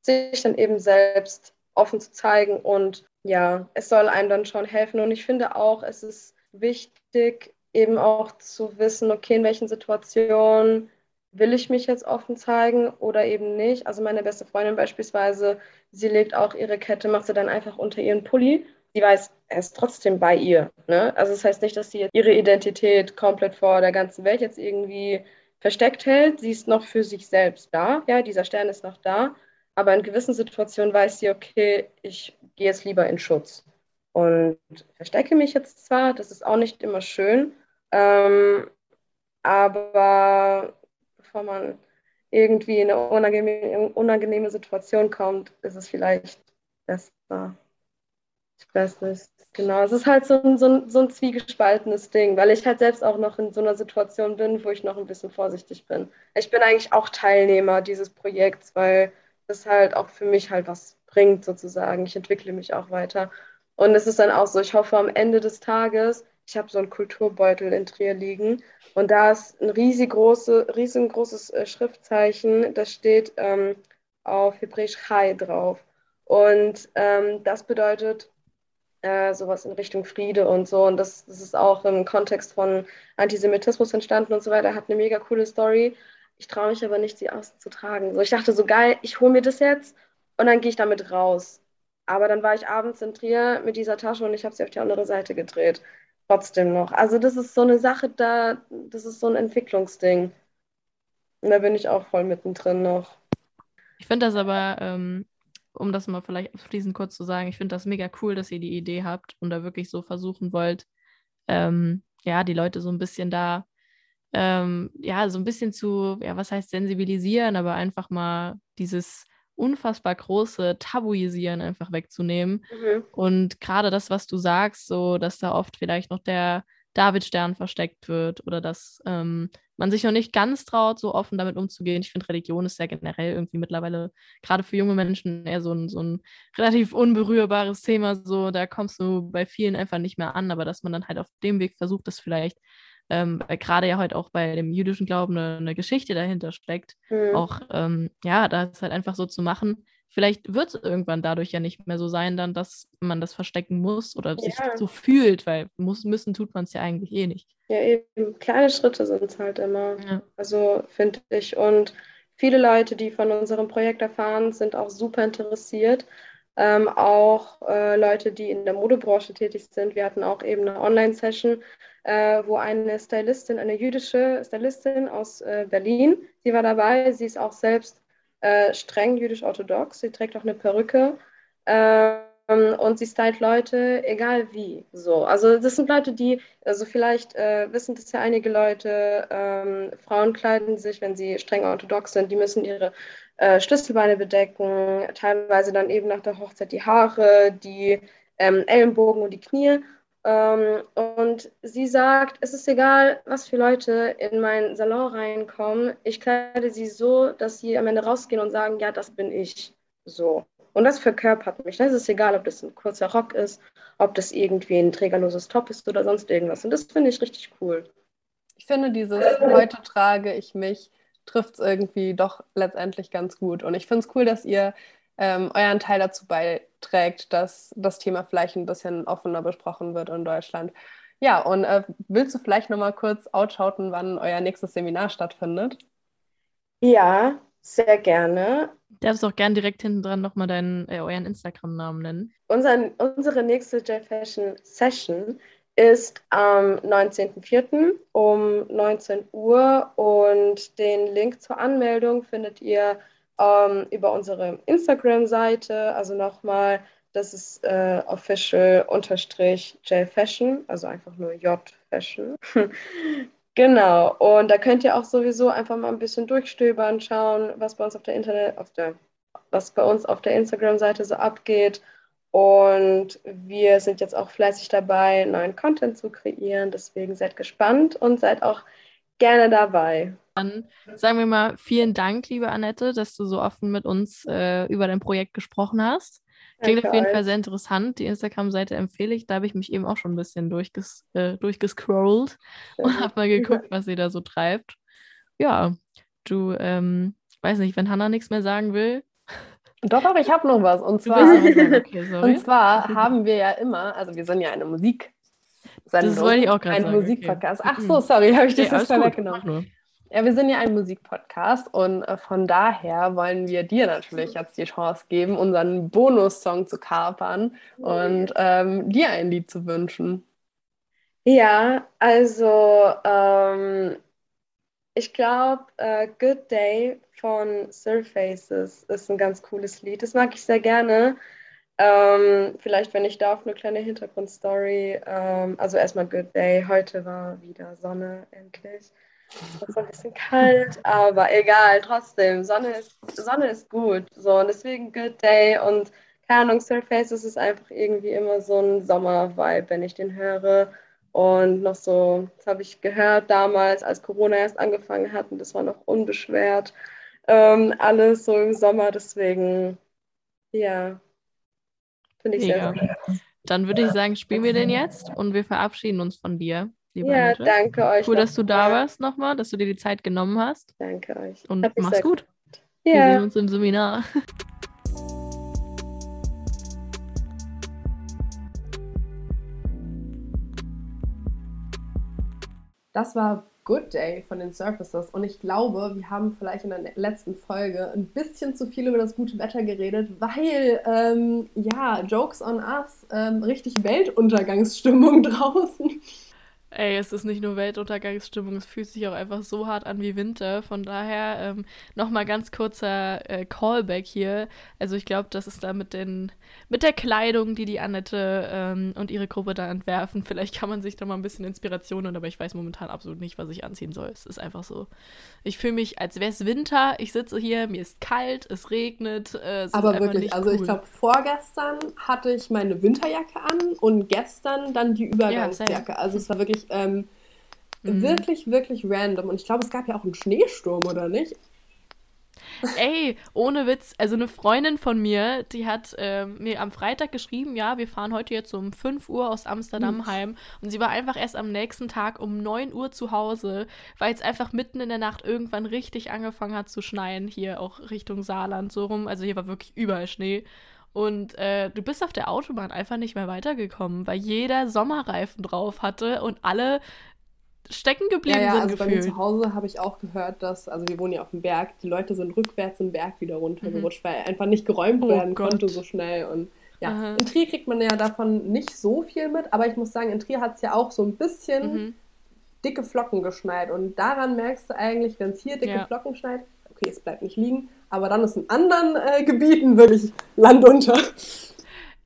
sich dann eben selbst offen zu zeigen und ja, es soll einem dann schon helfen. Und ich finde auch, es ist wichtig, eben auch zu wissen, okay, in welchen Situationen will ich mich jetzt offen zeigen oder eben nicht. Also meine beste Freundin beispielsweise, sie legt auch ihre Kette, macht sie dann einfach unter ihren Pulli. Sie weiß, er ist trotzdem bei ihr. Ne? Also das heißt nicht, dass sie ihre Identität komplett vor der ganzen Welt jetzt irgendwie versteckt hält. Sie ist noch für sich selbst da. Ja, dieser Stern ist noch da. Aber in gewissen Situationen weiß sie, okay, ich gehe jetzt lieber in Schutz und verstecke mich jetzt zwar, das ist auch nicht immer schön, ähm, aber bevor man irgendwie in eine unangenehme Situation kommt, ist es vielleicht besser. Ich weiß nicht. Genau, es ist halt so ein, so, ein, so ein zwiegespaltenes Ding, weil ich halt selbst auch noch in so einer Situation bin, wo ich noch ein bisschen vorsichtig bin. Ich bin eigentlich auch Teilnehmer dieses Projekts, weil das halt auch für mich halt was bringt, sozusagen. Ich entwickle mich auch weiter. Und es ist dann auch so, ich hoffe am Ende des Tages, ich habe so einen Kulturbeutel in Trier liegen und da ist ein riesengroße, riesengroßes äh, Schriftzeichen, das steht ähm, auf Hebräisch Chai drauf. Und ähm, das bedeutet äh, sowas in Richtung Friede und so. Und das, das ist auch im Kontext von Antisemitismus entstanden und so weiter. Hat eine mega coole Story. Ich traue mich aber nicht, sie außen zu tragen. So, ich dachte so, geil, ich hole mir das jetzt und dann gehe ich damit raus. Aber dann war ich abends in Trier mit dieser Tasche und ich habe sie auf die andere Seite gedreht. Trotzdem noch. Also das ist so eine Sache, da, das ist so ein Entwicklungsding. Und da bin ich auch voll mittendrin noch. Ich finde das aber, ähm, um das mal vielleicht abschließend kurz zu sagen, ich finde das mega cool, dass ihr die Idee habt und da wirklich so versuchen wollt, ähm, ja, die Leute so ein bisschen da, ähm, ja, so ein bisschen zu, ja, was heißt sensibilisieren, aber einfach mal dieses unfassbar große Tabuisieren einfach wegzunehmen. Mhm. Und gerade das, was du sagst, so, dass da oft vielleicht noch der Davidstern versteckt wird oder dass ähm, man sich noch nicht ganz traut, so offen damit umzugehen. Ich finde, Religion ist ja generell irgendwie mittlerweile, gerade für junge Menschen, eher so ein, so ein relativ unberührbares Thema. So, da kommst du bei vielen einfach nicht mehr an, aber dass man dann halt auf dem Weg versucht, das vielleicht ähm, gerade ja heute auch bei dem jüdischen Glauben eine, eine Geschichte dahinter steckt, mhm. auch ähm, ja, das halt einfach so zu machen. Vielleicht wird es irgendwann dadurch ja nicht mehr so sein, dann, dass man das verstecken muss oder ja. sich so fühlt, weil muss, müssen tut man es ja eigentlich eh nicht. Ja, eben. Kleine Schritte sind es halt immer. Ja. Also finde ich. Und viele Leute, die von unserem Projekt erfahren, sind auch super interessiert. Ähm, auch äh, Leute, die in der Modebranche tätig sind. Wir hatten auch eben eine Online-Session, äh, wo eine Stylistin, eine jüdische Stylistin aus äh, Berlin, sie war dabei. Sie ist auch selbst äh, streng jüdisch-orthodox. Sie trägt auch eine Perücke. Ähm, und sie stylt Leute, egal wie. So, also das sind Leute, die, also vielleicht äh, wissen das ja einige Leute, ähm, Frauen kleiden sich, wenn sie streng orthodox sind, die müssen ihre äh, Schlüsselbeine bedecken, teilweise dann eben nach der Hochzeit die Haare, die ähm, Ellenbogen und die Knie. Ähm, und sie sagt, es ist egal, was für Leute in meinen Salon reinkommen, ich kleide sie so, dass sie am Ende rausgehen und sagen, ja, das bin ich. So. Und das verkörpert mich. Es ist egal, ob das ein kurzer Rock ist, ob das irgendwie ein trägerloses Top ist oder sonst irgendwas. Und das finde ich richtig cool. Ich finde, dieses heute trage ich mich trifft es irgendwie doch letztendlich ganz gut. Und ich finde es cool, dass ihr ähm, euren Teil dazu beiträgt, dass das Thema vielleicht ein bisschen offener besprochen wird in Deutschland. Ja, und äh, willst du vielleicht nochmal kurz outschauten, wann euer nächstes Seminar stattfindet? Ja, sehr gerne. Darfst auch gerne direkt hinten dran nochmal deinen, äh, euren Instagram-Namen nennen. Unser, unsere nächste J-Fashion Session ist am 19.04. um 19 Uhr und den Link zur Anmeldung findet ihr ähm, über unsere Instagram-Seite. Also nochmal, das ist äh, official-jfashion, also einfach nur J-Fashion. genau, und da könnt ihr auch sowieso einfach mal ein bisschen durchstöbern, schauen, was bei uns auf der Internet, auf der, was bei uns auf der Instagram-Seite so abgeht. Und wir sind jetzt auch fleißig dabei, neuen Content zu kreieren. Deswegen seid gespannt und seid auch gerne dabei. Dann sagen wir mal vielen Dank, liebe Annette, dass du so offen mit uns äh, über dein Projekt gesprochen hast. Klingt Danke auf jeden euch. Fall sehr interessant. Die Instagram-Seite empfehle ich. Da habe ich mich eben auch schon ein bisschen durchges äh, durchgescrollt und habe mal geguckt, was sie da so treibt. Ja, du, ähm, weiß nicht, wenn Hannah nichts mehr sagen will, doch, doch, ich habe noch was. Und zwar, okay, und zwar haben wir ja immer, also wir sind ja eine Musik Sendung. Das wollte ich auch gerade sagen. Ein Musikpodcast. Okay. Ach so, sorry, habe ich das jetzt vorweggenommen. Ja, wir sind ja ein Musikpodcast und äh, von daher wollen wir dir natürlich jetzt die Chance geben, unseren Bonussong zu kapern und ähm, dir ein Lied zu wünschen. Ja, also ähm, ich glaube, uh, Good Day von Surfaces ist ein ganz cooles Lied. Das mag ich sehr gerne. Ähm, vielleicht, wenn ich darf, eine kleine Hintergrundstory. Ähm, also erstmal Good Day. Heute war wieder Sonne, endlich. Es ist ein bisschen kalt, aber egal, trotzdem. Sonne ist, Sonne ist gut. So, und deswegen Good Day und keine Ahnung, Surfaces ist einfach irgendwie immer so ein Sommer-Vibe, wenn ich den höre. Und noch so, das habe ich gehört damals, als Corona erst angefangen hat und das war noch unbeschwert. Ähm, alles so im Sommer, deswegen, ja, finde ich sehr, sehr Dann würde ich sagen, spielen wir den jetzt und wir verabschieden uns von dir. Liebe ja, Annette. danke euch. Cool, dass du da warst nochmal, dass du dir die Zeit genommen hast. Danke euch. Und mach's gut. Ja. Wir sehen uns im Seminar. Das war Good Day von den Surfaces und ich glaube, wir haben vielleicht in der letzten Folge ein bisschen zu viel über das gute Wetter geredet, weil, ähm, ja, Jokes on Us, ähm, richtig Weltuntergangsstimmung draußen. Ey, es ist nicht nur Weltuntergangsstimmung, es fühlt sich auch einfach so hart an wie Winter. Von daher ähm, nochmal ganz kurzer äh, Callback hier. Also ich glaube, das ist da mit, den, mit der Kleidung, die die Annette ähm, und ihre Gruppe da entwerfen. Vielleicht kann man sich da mal ein bisschen Inspiration holen, aber ich weiß momentan absolut nicht, was ich anziehen soll. Es ist einfach so. Ich fühle mich, als wäre es Winter. Ich sitze hier, mir ist kalt, es regnet. Äh, es aber wirklich, also ich glaube, vorgestern hatte ich meine Winterjacke an und gestern dann die Übergangsjacke. Ja, also es war wirklich ähm, mhm. wirklich, wirklich random. Und ich glaube, es gab ja auch einen Schneesturm, oder nicht? Ey, ohne Witz, also eine Freundin von mir, die hat ähm, mir am Freitag geschrieben, ja, wir fahren heute jetzt um 5 Uhr aus Amsterdam mhm. heim. Und sie war einfach erst am nächsten Tag um 9 Uhr zu Hause, weil es einfach mitten in der Nacht irgendwann richtig angefangen hat zu schneien, hier auch Richtung Saarland so rum. Also hier war wirklich überall Schnee. Und äh, du bist auf der Autobahn einfach nicht mehr weitergekommen, weil jeder Sommerreifen drauf hatte und alle stecken geblieben ja, ja, sind. Also gefühlt. bei mir zu Hause habe ich auch gehört, dass, also wir wohnen ja auf dem Berg, die Leute sind rückwärts den Berg wieder runtergerutscht, mhm. weil einfach nicht geräumt oh werden Gott. konnte so schnell. Und ja, Aha. in Trier kriegt man ja davon nicht so viel mit, aber ich muss sagen, in Trier hat es ja auch so ein bisschen mhm. dicke Flocken geschneit. Und daran merkst du eigentlich, wenn es hier dicke ja. Flocken schneit, okay, es bleibt nicht liegen, aber dann ist in anderen äh, Gebieten wirklich Land unter.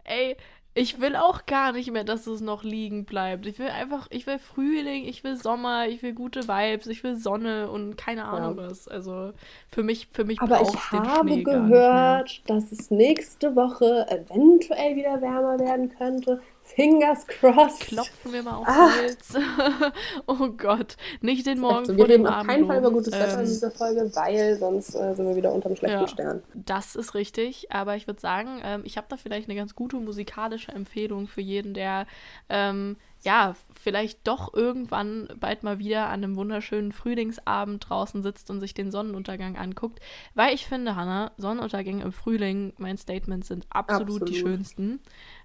Ey, ich will auch gar nicht mehr, dass es noch liegen bleibt. Ich will einfach, ich will Frühling, ich will Sommer, ich will gute Vibes, ich will Sonne und keine Ahnung ja. was. Also für mich, für mich Aber ich habe gehört, dass es nächste Woche eventuell wieder wärmer werden könnte. Fingers crossed. Klopfen wir mal auf ah. Holz. oh Gott, nicht den Morgen so. Wir reden auf keinen Fall über gutes Wetter ähm, in dieser Folge, weil sonst äh, sind wir wieder unterm schlechten ja, Stern. Das ist richtig, aber ich würde sagen, ähm, ich habe da vielleicht eine ganz gute musikalische Empfehlung für jeden, der ähm, ja, vielleicht doch irgendwann bald mal wieder an einem wunderschönen Frühlingsabend draußen sitzt und sich den Sonnenuntergang anguckt. Weil ich finde, Hannah, Sonnenuntergänge im Frühling, mein Statement, sind absolut, absolut. die schönsten.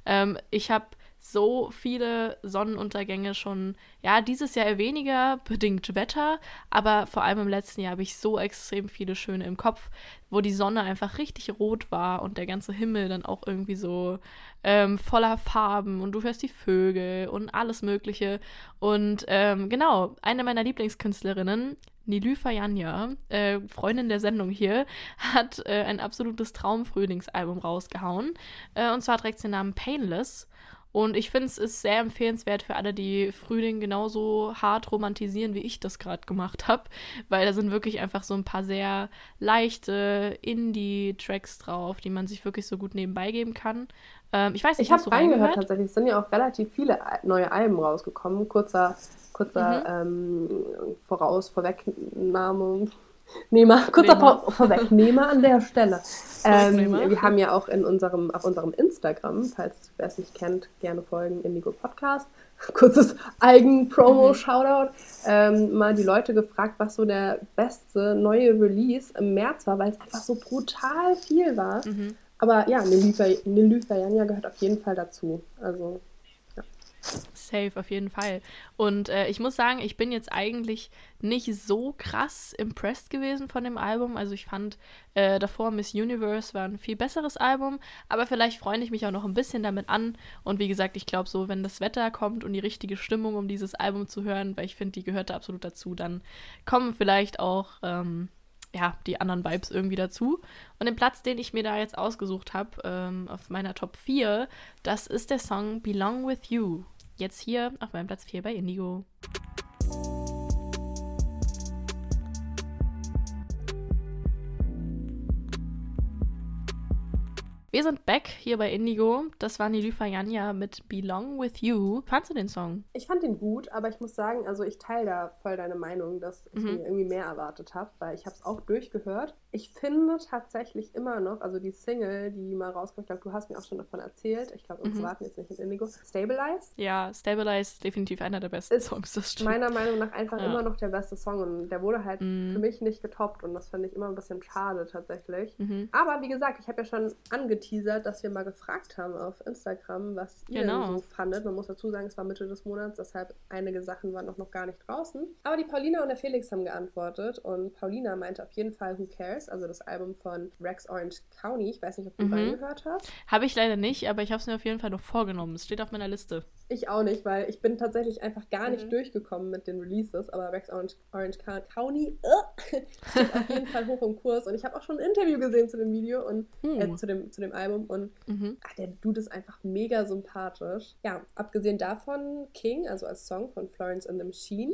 Ähm, ich habe so viele Sonnenuntergänge schon, ja, dieses Jahr eher weniger, bedingt Wetter, aber vor allem im letzten Jahr habe ich so extrem viele schöne im Kopf, wo die Sonne einfach richtig rot war und der ganze Himmel dann auch irgendwie so ähm, voller Farben und du hörst die Vögel und alles Mögliche. Und ähm, genau, eine meiner Lieblingskünstlerinnen, Nilüfer Janja, äh, Freundin der Sendung hier, hat äh, ein absolutes Traumfrühlingsalbum rausgehauen. Äh, und zwar trägt sie den Namen Painless. Und ich finde, es ist sehr empfehlenswert für alle, die Frühling genauso hart romantisieren, wie ich das gerade gemacht habe. Weil da sind wirklich einfach so ein paar sehr leichte Indie-Tracks drauf, die man sich wirklich so gut nebenbei geben kann. Ähm, ich weiß nicht, ich habe reingehört tatsächlich. Es sind ja auch relativ viele neue Alben rausgekommen. Kurzer, kurzer mhm. ähm, Voraus, Vorwegnahme Nehmer, kurzer Vor Vorwegnehmer an der Stelle. Ähm, wir haben ja auch in unserem, auf unserem Instagram, falls wer es nicht kennt, gerne folgen, Indigo Podcast. Kurzes Eigen-Promo-Shoutout. Mhm. Ähm, mal die Leute gefragt, was so der beste neue Release im März war, weil es einfach so brutal viel war. Mhm. Aber ja, Nilüfer Janja gehört auf jeden Fall dazu. Also, ja. Safe, auf jeden Fall. Und äh, ich muss sagen, ich bin jetzt eigentlich nicht so krass impressed gewesen von dem Album. Also ich fand äh, davor Miss Universe war ein viel besseres Album, aber vielleicht freue ich mich auch noch ein bisschen damit an. Und wie gesagt, ich glaube so, wenn das Wetter kommt und die richtige Stimmung, um dieses Album zu hören, weil ich finde, die gehört da absolut dazu, dann kommen vielleicht auch ähm, ja, die anderen Vibes irgendwie dazu. Und den Platz, den ich mir da jetzt ausgesucht habe, ähm, auf meiner Top 4, das ist der Song Belong With You. Jetzt hier auf meinem Platz 4 bei Indigo. Wir sind back hier bei Indigo. Das war Nilüfer Janja mit Belong With You. Fandst du den Song? Ich fand ihn gut, aber ich muss sagen, also ich teile da voll deine Meinung, dass ich mhm. mir irgendwie mehr erwartet habe, weil ich habe es auch durchgehört. Ich finde tatsächlich immer noch, also die Single, die mal rauskommt, ich glaube, du hast mir auch schon davon erzählt. Ich glaube, uns mhm. warten jetzt nicht mit Indigo. Stabilize? Ja, Stabilize ist definitiv einer der besten ist Songs. Das stimmt. Meiner Meinung nach einfach ja. immer noch der beste Song und der wurde halt mhm. für mich nicht getoppt und das finde ich immer ein bisschen schade tatsächlich. Mhm. Aber wie gesagt, ich habe ja schon angekündigt, angeteasert, dass wir mal gefragt haben auf Instagram, was ihr genau. so fandet. Man muss dazu sagen, es war Mitte des Monats, deshalb einige Sachen waren noch, noch gar nicht draußen. Aber die Paulina und der Felix haben geantwortet und Paulina meinte auf jeden Fall Who Cares, also das Album von Rex Orange County. Ich weiß nicht, ob du mhm. reingehört hast. Habe ich leider nicht, aber ich habe es mir auf jeden Fall noch vorgenommen. Es steht auf meiner Liste. Ich auch nicht, weil ich bin tatsächlich einfach gar nicht mhm. durchgekommen mit den Releases, aber Rex Orange, Orange County uh, steht auf jeden Fall hoch im Kurs und ich habe auch schon ein Interview gesehen zu dem Video und äh, uh. zu, dem, zu dem Album und mhm. ach, der Dude ist einfach mega sympathisch. Ja, abgesehen davon King, also als Song von Florence and the Machine.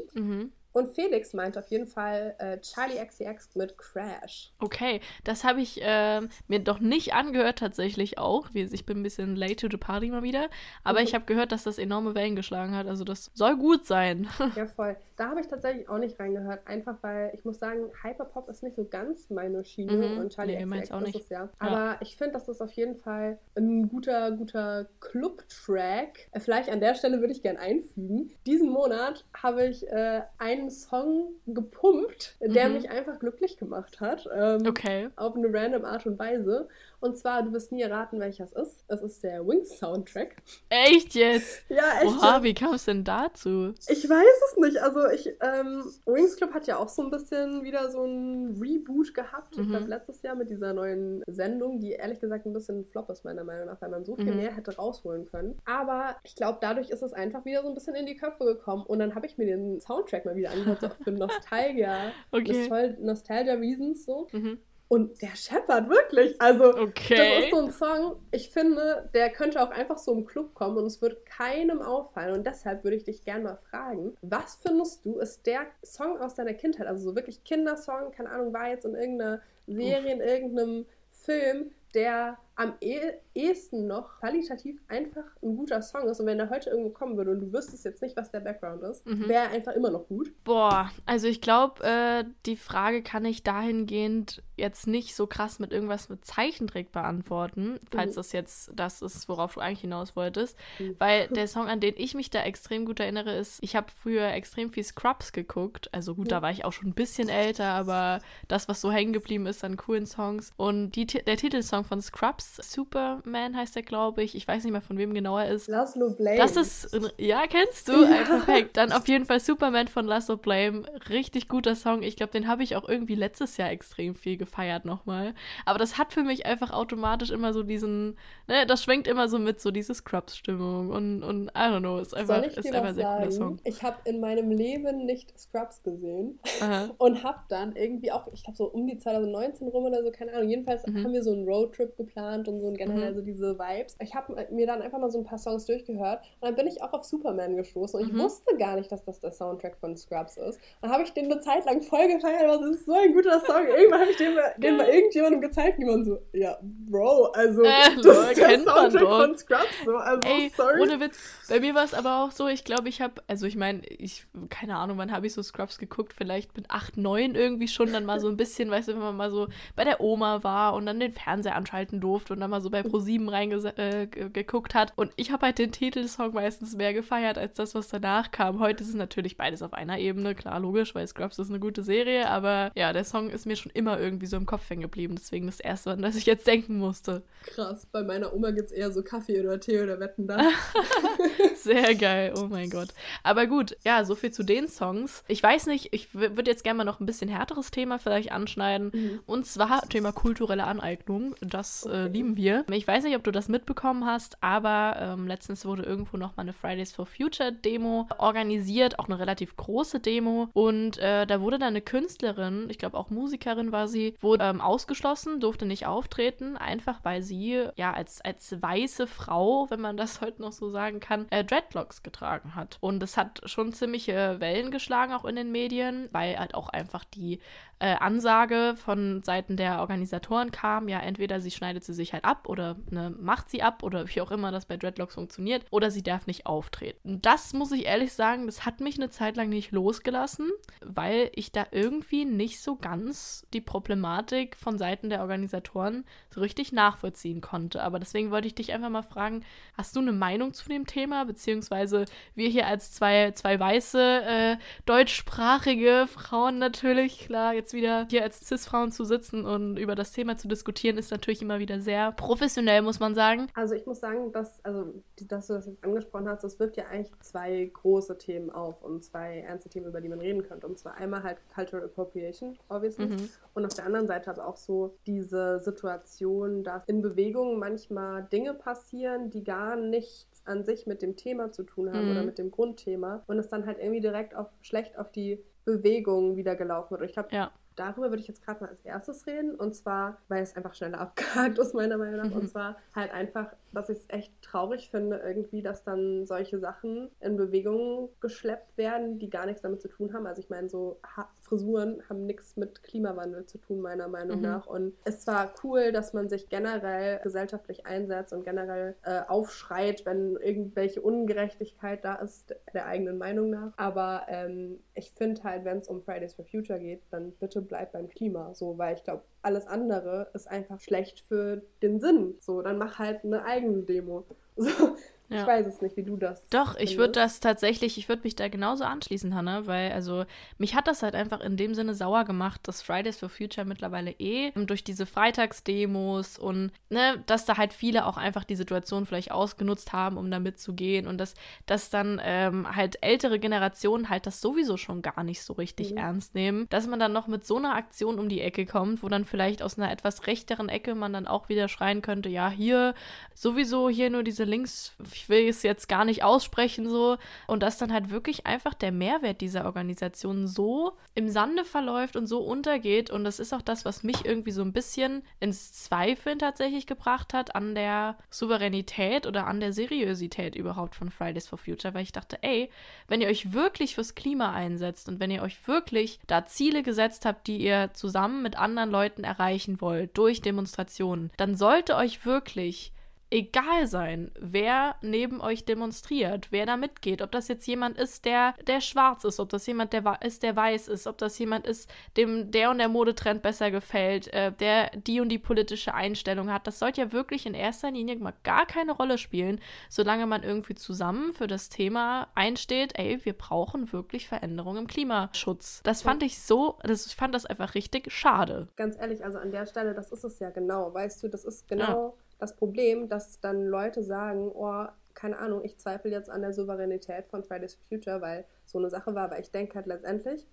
Und Felix meint auf jeden Fall äh, Charlie XCX mit Crash. Okay, das habe ich äh, mir doch nicht angehört tatsächlich auch. Ich bin ein bisschen late to the party mal wieder. Aber mhm. ich habe gehört, dass das enorme Wellen geschlagen hat. Also das soll gut sein. ja, voll. Da habe ich tatsächlich auch nicht reingehört. Einfach weil ich muss sagen, Hyperpop ist nicht so ganz meine Schiene. Mhm. Und Charlie nee, XCX auch nicht. ist es ja. Aber ja. ich finde, das ist auf jeden Fall ein guter, guter Club-Track. Äh, vielleicht an der Stelle würde ich gerne einfügen. Diesen Monat habe ich äh, ein einen Song gepumpt, der mhm. mich einfach glücklich gemacht hat. Ähm, okay. Auf eine random Art und Weise. Und zwar, du wirst nie erraten, welcher es ist. Es ist der Wings Soundtrack. Echt jetzt? ja, echt. Oha, wie kam es denn dazu? Ich weiß es nicht. Also ich, ähm, Wings Club hat ja auch so ein bisschen wieder so ein Reboot gehabt. Mhm. Ich glaube, letztes Jahr mit dieser neuen Sendung, die ehrlich gesagt ein bisschen flop ist, meiner Meinung nach, weil man so viel mhm. mehr hätte rausholen können. Aber ich glaube, dadurch ist es einfach wieder so ein bisschen in die Köpfe gekommen. Und dann habe ich mir den Soundtrack mal wieder angehört, so für Nostalgia. okay. Nostalgia Reasons so. Mhm. Und der scheppert wirklich. Also, okay. das ist so ein Song, ich finde, der könnte auch einfach so im Club kommen und es wird keinem auffallen. Und deshalb würde ich dich gerne mal fragen, was findest du, ist der Song aus deiner Kindheit, also so wirklich Kindersong, keine Ahnung, war jetzt in irgendeiner Serie, in irgendeinem Film, der am eh ehesten noch qualitativ einfach ein guter Song ist. Und wenn er heute irgendwo kommen würde und du wüsstest jetzt nicht, was der Background ist, mhm. wäre er einfach immer noch gut. Boah, also ich glaube, äh, die Frage kann ich dahingehend jetzt nicht so krass mit irgendwas mit Zeichentrick beantworten, falls mhm. das jetzt das ist, worauf du eigentlich hinaus wolltest. Mhm. Weil der Song, an den ich mich da extrem gut erinnere, ist, ich habe früher extrem viel Scrubs geguckt. Also gut, da war ich auch schon ein bisschen älter, aber das, was so hängen geblieben ist an coolen Songs. Und die, der Titelsong von Scrubs Superman heißt er, glaube ich. Ich weiß nicht mehr, von wem genau er ist. Laszlo Blame. Das ist, ja, kennst du? Ja. Perfekt. Dann auf jeden Fall Superman von Laszlo Blame. Richtig guter Song. Ich glaube, den habe ich auch irgendwie letztes Jahr extrem viel gefeiert nochmal. Aber das hat für mich einfach automatisch immer so diesen, ne, das schwenkt immer so mit, so diese Scrubs-Stimmung und, und I don't know, ist einfach, ist einfach ein sehr cooler Song. Ich habe in meinem Leben nicht Scrubs gesehen Aha. und habe dann irgendwie auch, ich glaube so um die 2019 rum oder so, keine Ahnung, jedenfalls mhm. haben wir so einen Roadtrip geplant Deutschland und so und generell mhm. so diese Vibes. Ich habe mir dann einfach mal so ein paar Songs durchgehört und dann bin ich auch auf Superman gestoßen und ich mhm. wusste gar nicht, dass das der Soundtrack von Scrubs ist. Dann habe ich den eine Zeit lang voll gefeiert, aber das ist so ein guter Song. Irgendwann habe ich den, den mal irgendjemandem gezeigt und jemand so, ja, Bro, also äh, das ist der Soundtrack von Scrubs. So. Also, Ey, sorry. ohne Witz. Bei mir war es aber auch so, ich glaube, ich habe, also ich meine, ich, keine Ahnung, wann habe ich so Scrubs geguckt? Vielleicht mit 8, 9 irgendwie schon, dann mal so ein bisschen, weißt du, wenn man mal so bei der Oma war und dann den Fernseher anschalten durfte und dann mal so bei Pro7 reingeguckt äh, hat. Und ich habe halt den Titelsong meistens mehr gefeiert als das, was danach kam. Heute ist es natürlich beides auf einer Ebene, klar, logisch, weil Scrubs ist eine gute Serie, aber ja, der Song ist mir schon immer irgendwie so im Kopf hängen geblieben. Deswegen das erste, an das ich jetzt denken musste. Krass, bei meiner Oma gibt es eher so Kaffee oder Tee oder Wetten da. Sehr geil, oh mein Gott. Aber gut, ja, so viel zu den Songs. Ich weiß nicht, ich würde jetzt gerne mal noch ein bisschen härteres Thema vielleicht anschneiden. Mhm. Und zwar Thema kulturelle Aneignung. Das äh, okay. äh, lieben wir. Ich weiß nicht, ob du das mitbekommen hast, aber ähm, letztens wurde irgendwo noch mal eine Fridays for Future Demo organisiert, auch eine relativ große Demo. Und äh, da wurde dann eine Künstlerin, ich glaube auch Musikerin war sie, wurde ähm, ausgeschlossen, durfte nicht auftreten, einfach weil sie ja als, als weiße Frau, wenn man das heute noch so sagen kann, äh, Dreadlocks getragen hat. Und es hat schon ziemliche Wellen geschlagen, auch in den Medien, weil halt auch einfach die äh, Ansage von Seiten der Organisatoren kam, ja, entweder sie schneidet sie sich halt ab oder ne, macht sie ab oder wie auch immer das bei Dreadlocks funktioniert, oder sie darf nicht auftreten. Das muss ich ehrlich sagen, das hat mich eine Zeit lang nicht losgelassen, weil ich da irgendwie nicht so ganz die Problematik von Seiten der Organisatoren so richtig nachvollziehen konnte. Aber deswegen wollte ich dich einfach mal fragen, hast du eine Meinung zu dem Thema, beziehungsweise wir hier als zwei, zwei weiße, äh, deutschsprachige Frauen natürlich, klar, jetzt jetzt wieder hier als Cis-Frauen zu sitzen und über das Thema zu diskutieren, ist natürlich immer wieder sehr professionell, muss man sagen. Also ich muss sagen, dass, also, dass du das jetzt angesprochen hast, das wirft ja eigentlich zwei große Themen auf und zwei ernste Themen, über die man reden könnte. Und zwar einmal halt Cultural Appropriation, obviously. Mhm. Und auf der anderen Seite aber auch so diese Situation, dass in Bewegungen manchmal Dinge passieren, die gar nichts an sich mit dem Thema zu tun haben mhm. oder mit dem Grundthema und es dann halt irgendwie direkt auf, schlecht auf die Bewegung wieder gelaufen wird. Und ich glaube, ja darüber würde ich jetzt gerade mal als erstes reden. Und zwar, weil es einfach schneller abgehakt ist, meiner Meinung nach. Mhm. Und zwar halt einfach, dass ich es echt traurig finde, irgendwie, dass dann solche Sachen in Bewegung geschleppt werden, die gar nichts damit zu tun haben. Also ich meine, so ha Frisuren haben nichts mit Klimawandel zu tun, meiner Meinung mhm. nach. Und es ist zwar cool, dass man sich generell gesellschaftlich einsetzt und generell äh, aufschreit, wenn irgendwelche Ungerechtigkeit da ist, der eigenen Meinung nach. Aber ähm, ich finde halt, wenn es um Fridays for Future geht, dann bitte bleib beim Klima. So, weil ich glaube, alles andere ist einfach schlecht für den Sinn. So, dann mach halt eine eigene Demo. So, ja. Ich weiß es nicht, wie du das. Doch, findest. ich würde das tatsächlich, ich würde mich da genauso anschließen, Hanna, weil also mich hat das halt einfach in dem Sinne sauer gemacht, dass Fridays for Future mittlerweile eh durch diese Freitagsdemos und ne, dass da halt viele auch einfach die Situation vielleicht ausgenutzt haben, um da mitzugehen und dass, dass dann ähm, halt ältere Generationen halt das sowieso schon gar nicht so richtig mhm. ernst nehmen, dass man dann noch mit so einer Aktion um die Ecke kommt, wo dann vielleicht aus einer etwas rechteren Ecke man dann auch wieder schreien könnte, ja, hier sowieso hier nur diese links ich will es jetzt gar nicht aussprechen so. Und dass dann halt wirklich einfach der Mehrwert dieser Organisation so im Sande verläuft und so untergeht. Und das ist auch das, was mich irgendwie so ein bisschen ins Zweifeln tatsächlich gebracht hat an der Souveränität oder an der Seriosität überhaupt von Fridays for Future, weil ich dachte, ey, wenn ihr euch wirklich fürs Klima einsetzt und wenn ihr euch wirklich da Ziele gesetzt habt, die ihr zusammen mit anderen Leuten erreichen wollt durch Demonstrationen, dann sollte euch wirklich egal sein, wer neben euch demonstriert, wer da mitgeht, ob das jetzt jemand ist, der, der schwarz ist, ob das jemand der ist, der weiß ist, ob das jemand ist, dem der und der Modetrend besser gefällt, äh, der die und die politische Einstellung hat. Das sollte ja wirklich in erster Linie mal gar keine Rolle spielen, solange man irgendwie zusammen für das Thema einsteht, ey, wir brauchen wirklich Veränderungen im Klimaschutz. Das fand ich so, das, ich fand das einfach richtig schade. Ganz ehrlich, also an der Stelle, das ist es ja genau, weißt du, das ist genau. Ja das Problem, dass dann Leute sagen, oh, keine Ahnung, ich zweifle jetzt an der Souveränität von Fridays for Future, weil so eine Sache war. Aber ich denke halt letztendlich,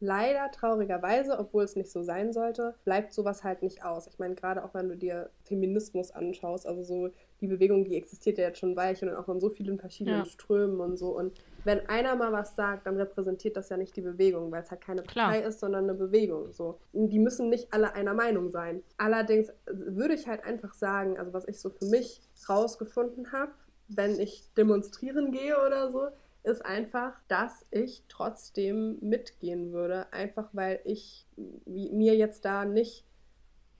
leider traurigerweise, obwohl es nicht so sein sollte, bleibt sowas halt nicht aus. Ich meine, gerade auch wenn du dir Feminismus anschaust, also so die Bewegung, die existiert ja jetzt schon Weilchen und auch in so vielen verschiedenen ja. Strömen und so. Und wenn einer mal was sagt, dann repräsentiert das ja nicht die Bewegung, weil es halt keine Partei Klar. ist, sondern eine Bewegung. So. Und die müssen nicht alle einer Meinung sein. Allerdings würde ich halt einfach sagen, also was ich so für mich rausgefunden habe, wenn ich demonstrieren gehe oder so, ist einfach, dass ich trotzdem mitgehen würde. Einfach weil ich mir jetzt da nicht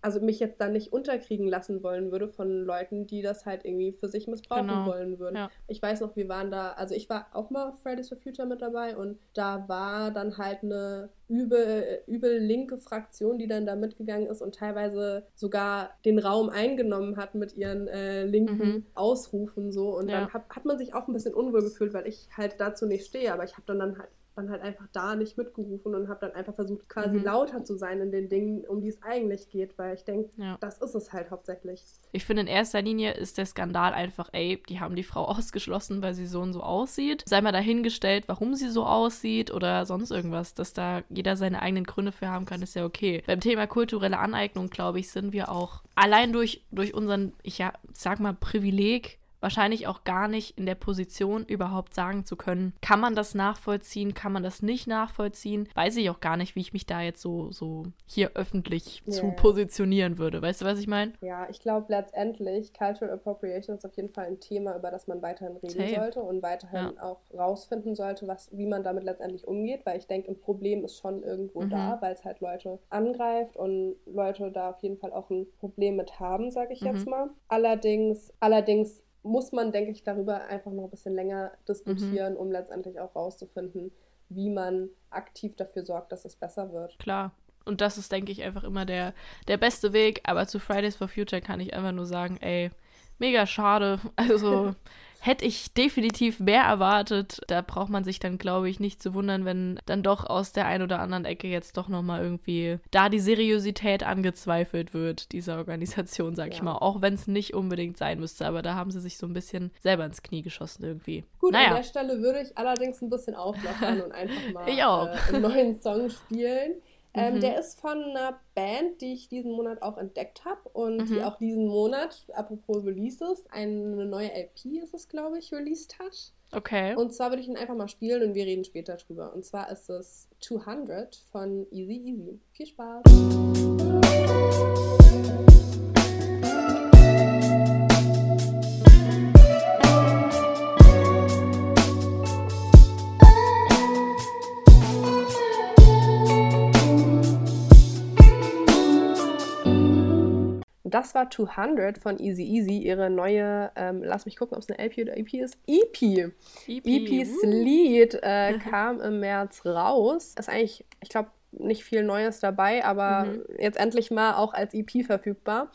also mich jetzt da nicht unterkriegen lassen wollen würde von Leuten, die das halt irgendwie für sich missbrauchen genau. wollen würden. Ja. Ich weiß noch, wir waren da, also ich war auch mal Fridays for Future mit dabei und da war dann halt eine übel, übel linke Fraktion, die dann da mitgegangen ist und teilweise sogar den Raum eingenommen hat mit ihren äh, linken mhm. Ausrufen so und ja. dann hat, hat man sich auch ein bisschen unwohl gefühlt, weil ich halt dazu nicht stehe, aber ich habe dann, dann halt dann halt einfach da nicht mitgerufen und habe dann einfach versucht, quasi mhm. lauter zu sein in den Dingen, um die es eigentlich geht, weil ich denke, ja. das ist es halt hauptsächlich. Ich finde, in erster Linie ist der Skandal einfach, ey, die haben die Frau ausgeschlossen, weil sie so und so aussieht. Sei mal dahingestellt, warum sie so aussieht oder sonst irgendwas, dass da jeder seine eigenen Gründe für haben kann, ist ja okay. Beim Thema kulturelle Aneignung, glaube ich, sind wir auch allein durch, durch unseren, ich ja, sag mal, Privileg wahrscheinlich auch gar nicht in der Position, überhaupt sagen zu können, kann man das nachvollziehen, kann man das nicht nachvollziehen. Weiß ich auch gar nicht, wie ich mich da jetzt so, so hier öffentlich yeah. zu positionieren würde. Weißt du, was ich meine? Ja, ich glaube letztendlich, Cultural Appropriation ist auf jeden Fall ein Thema, über das man weiterhin reden Safe. sollte und weiterhin ja. auch rausfinden sollte, was, wie man damit letztendlich umgeht, weil ich denke, ein Problem ist schon irgendwo mhm. da, weil es halt Leute angreift und Leute da auf jeden Fall auch ein Problem mit haben, sage ich mhm. jetzt mal. Allerdings, allerdings muss man, denke ich, darüber einfach noch ein bisschen länger diskutieren, mhm. um letztendlich auch rauszufinden, wie man aktiv dafür sorgt, dass es besser wird. Klar. Und das ist, denke ich, einfach immer der, der beste Weg. Aber zu Fridays for Future kann ich einfach nur sagen, ey, mega schade. Also hätte ich definitiv mehr erwartet. Da braucht man sich dann, glaube ich, nicht zu wundern, wenn dann doch aus der einen oder anderen Ecke jetzt doch nochmal irgendwie da die Seriosität angezweifelt wird, dieser Organisation, sag ja. ich mal. Auch wenn es nicht unbedingt sein müsste. Aber da haben sie sich so ein bisschen selber ins Knie geschossen irgendwie. Gut, naja. an der Stelle würde ich allerdings ein bisschen auflockern und einfach mal äh, einen neuen Song spielen. Ähm, mhm. Der ist von einer Band, die ich diesen Monat auch entdeckt habe und mhm. die auch diesen Monat, apropos Releases, eine neue LP ist es, glaube ich, released hat. Okay. Und zwar würde ich ihn einfach mal spielen und wir reden später drüber. Und zwar ist es 200 von Easy Easy. Viel Spaß! Das war 200 von Easy Easy, ihre neue, ähm, lass mich gucken, ob es eine LP oder EP ist. EP. EP. EP's Lied äh, kam im März raus. Ist eigentlich, ich glaube, nicht viel Neues dabei, aber mhm. jetzt endlich mal auch als EP verfügbar.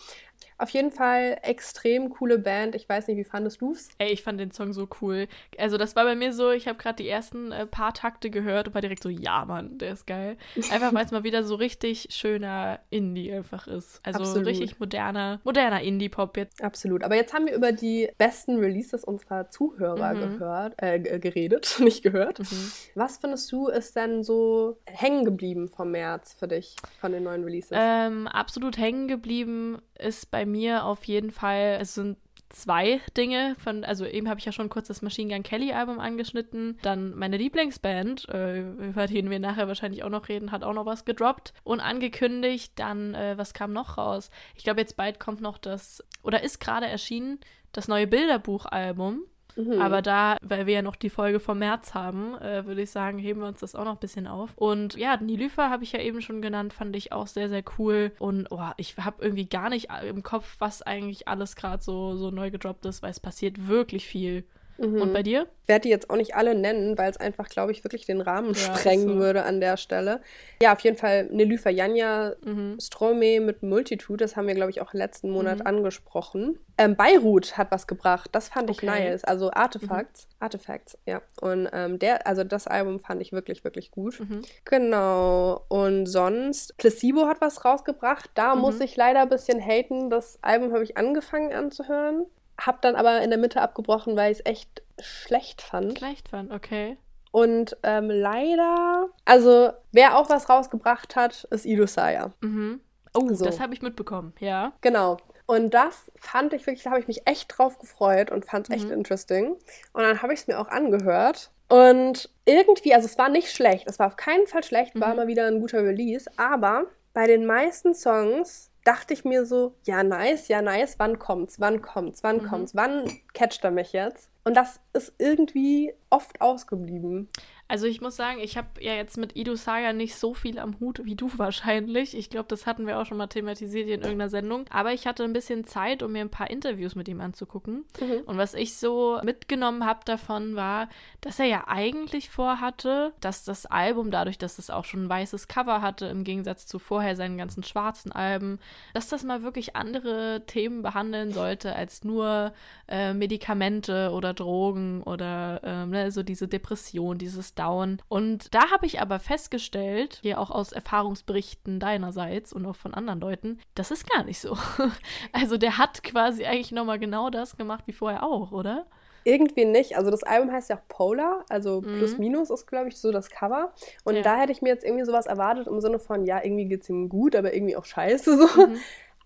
Auf jeden Fall extrem coole Band. Ich weiß nicht, wie fandest du's? Ey, ich fand den Song so cool. Also das war bei mir so, ich habe gerade die ersten äh, paar Takte gehört und war direkt so, ja, Mann, der ist geil. Einfach weil es mal wieder so richtig schöner Indie einfach ist. Also Absolut. richtig moderner, moderner Indie-Pop jetzt. Absolut. Aber jetzt haben wir über die besten Releases unserer Zuhörer mhm. gehört, äh, geredet, nicht gehört. Mhm. Was findest du ist denn so hängen geblieben vom März für dich, von den neuen Releases? Ähm, absolut hängen geblieben ist bei mir auf jeden Fall, es sind zwei Dinge von, also eben habe ich ja schon kurz das Machine Gun Kelly Album angeschnitten, dann meine Lieblingsband, äh, über den wir nachher wahrscheinlich auch noch reden, hat auch noch was gedroppt und angekündigt, dann, äh, was kam noch raus? Ich glaube, jetzt bald kommt noch das, oder ist gerade erschienen, das neue Bilderbuchalbum Mhm. Aber da, weil wir ja noch die Folge vom März haben, äh, würde ich sagen, heben wir uns das auch noch ein bisschen auf. Und ja, Nilüfer habe ich ja eben schon genannt, fand ich auch sehr, sehr cool. Und oh, ich habe irgendwie gar nicht im Kopf, was eigentlich alles gerade so, so neu gedroppt ist, weil es passiert wirklich viel. Mhm. Und bei dir? Ich werde die jetzt auch nicht alle nennen, weil es einfach, glaube ich, wirklich den Rahmen ja, sprengen so. würde an der Stelle. Ja, auf jeden Fall Nelüfer Janja mhm. Strome mit Multitude, das haben wir, glaube ich, auch letzten Monat mhm. angesprochen. Ähm, Beirut hat was gebracht, das fand ich nice. Also Artefacts, mhm. Artefacts, ja. Und ähm, der, also das Album fand ich wirklich, wirklich gut. Mhm. Genau. Und sonst, Placebo hat was rausgebracht. Da muss mhm. ich leider ein bisschen haten. Das Album habe ich angefangen anzuhören. Hab dann aber in der Mitte abgebrochen, weil ich es echt schlecht fand. Schlecht fand, okay. Und ähm, leider, also wer auch was rausgebracht hat, ist Ido Saya. Mhm. Oh, so. das habe ich mitbekommen, ja. Genau. Und das fand ich wirklich, da habe ich mich echt drauf gefreut und fand es echt mhm. interesting. Und dann habe ich es mir auch angehört. Und irgendwie, also es war nicht schlecht, es war auf keinen Fall schlecht, war mhm. mal wieder ein guter Release, aber bei den meisten Songs dachte ich mir so, ja, nice, ja, nice, wann kommt's, wann kommt's, wann mhm. kommt's, wann catcht er mich jetzt? Und das ist irgendwie oft ausgeblieben. Also ich muss sagen, ich habe ja jetzt mit Ido Saga nicht so viel am Hut wie du wahrscheinlich. Ich glaube, das hatten wir auch schon mal thematisiert in irgendeiner Sendung. Aber ich hatte ein bisschen Zeit, um mir ein paar Interviews mit ihm anzugucken. Mhm. Und was ich so mitgenommen habe davon war, dass er ja eigentlich vorhatte, dass das Album, dadurch, dass es auch schon ein weißes Cover hatte, im Gegensatz zu vorher seinen ganzen schwarzen Alben, dass das mal wirklich andere Themen behandeln sollte als nur äh, Medikamente oder Drogen oder ähm, ne, so diese Depression, dieses Down. Und da habe ich aber festgestellt, hier auch aus Erfahrungsberichten deinerseits und auch von anderen Leuten, das ist gar nicht so. also der hat quasi eigentlich nochmal genau das gemacht wie vorher auch, oder? Irgendwie nicht. Also das Album heißt ja auch Polar, also mhm. plus minus ist, glaube ich, so das Cover. Und ja. da hätte ich mir jetzt irgendwie sowas erwartet im Sinne von, ja, irgendwie geht es ihm gut, aber irgendwie auch scheiße so. Mhm.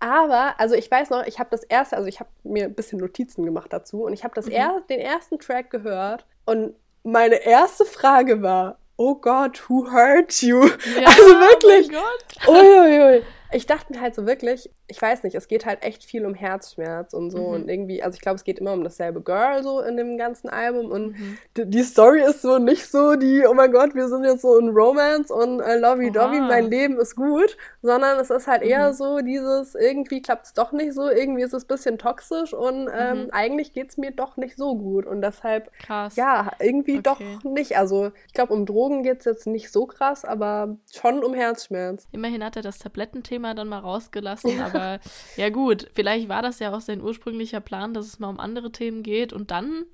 Aber, also ich weiß noch, ich habe das erste, also ich habe mir ein bisschen Notizen gemacht dazu und ich habe mhm. er, den ersten Track gehört und meine erste Frage war, oh Gott, who hurt you? Ja, also wirklich. Oh Gott. Uiuiui ich dachte mir halt so wirklich, ich weiß nicht, es geht halt echt viel um Herzschmerz und so mhm. und irgendwie, also ich glaube, es geht immer um dasselbe Girl so in dem ganzen Album und mhm. die, die, Story ist so nicht so die, oh mein Gott, wir sind jetzt so in Romance und äh, lovey dovey, mein Leben ist gut, sondern es ist halt mhm. eher so dieses, irgendwie klappt es doch nicht so, irgendwie ist es ein bisschen toxisch und ähm, mhm. eigentlich geht es mir doch nicht so gut und deshalb, krass. ja, irgendwie okay. doch nicht. Also ich glaube, um Drogen geht es jetzt nicht so krass, aber schon um Herzschmerz. Immerhin hat er das Tablettenthema Thema dann mal rausgelassen. Aber ja gut, vielleicht war das ja auch sein ursprünglicher Plan, dass es mal um andere Themen geht. Und dann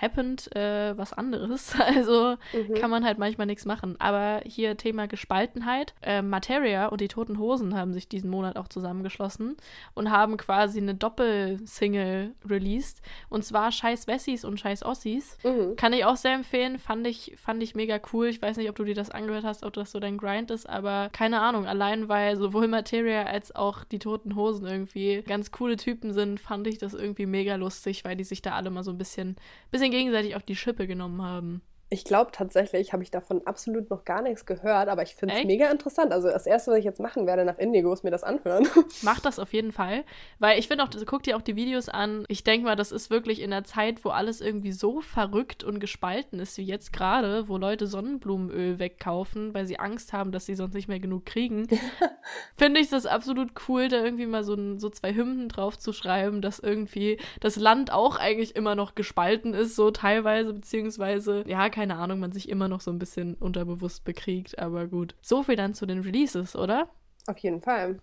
happened äh, was anderes. Also mhm. kann man halt manchmal nichts machen. Aber hier Thema Gespaltenheit. Äh, Materia und die Toten Hosen haben sich diesen Monat auch zusammengeschlossen und haben quasi eine Doppelsingle released. Und zwar Scheiß Wessis und Scheiß Ossis. Mhm. Kann ich auch sehr empfehlen. Fand ich, fand ich mega cool. Ich weiß nicht, ob du dir das angehört hast, ob das so dein Grind ist, aber keine Ahnung. Allein weil sowohl Materia als auch die Toten Hosen irgendwie ganz coole Typen sind, fand ich das irgendwie mega lustig, weil die sich da alle mal so ein bisschen, bisschen gegenseitig auf die Schippe genommen haben. Ich glaube tatsächlich, habe ich davon absolut noch gar nichts gehört, aber ich finde es mega interessant. Also das Erste, was ich jetzt machen werde nach Indigo, ist mir das anhören. Mach das auf jeden Fall, weil ich finde auch, guck dir auch die Videos an. Ich denke mal, das ist wirklich in der Zeit, wo alles irgendwie so verrückt und gespalten ist, wie jetzt gerade, wo Leute Sonnenblumenöl wegkaufen, weil sie Angst haben, dass sie sonst nicht mehr genug kriegen. finde ich das absolut cool, da irgendwie mal so, so zwei Hymnen drauf zu schreiben, dass irgendwie das Land auch eigentlich immer noch gespalten ist, so teilweise, beziehungsweise, ja, keine Ahnung, man sich immer noch so ein bisschen unterbewusst bekriegt. Aber gut. So viel dann zu den Releases, oder? Auf jeden Fall.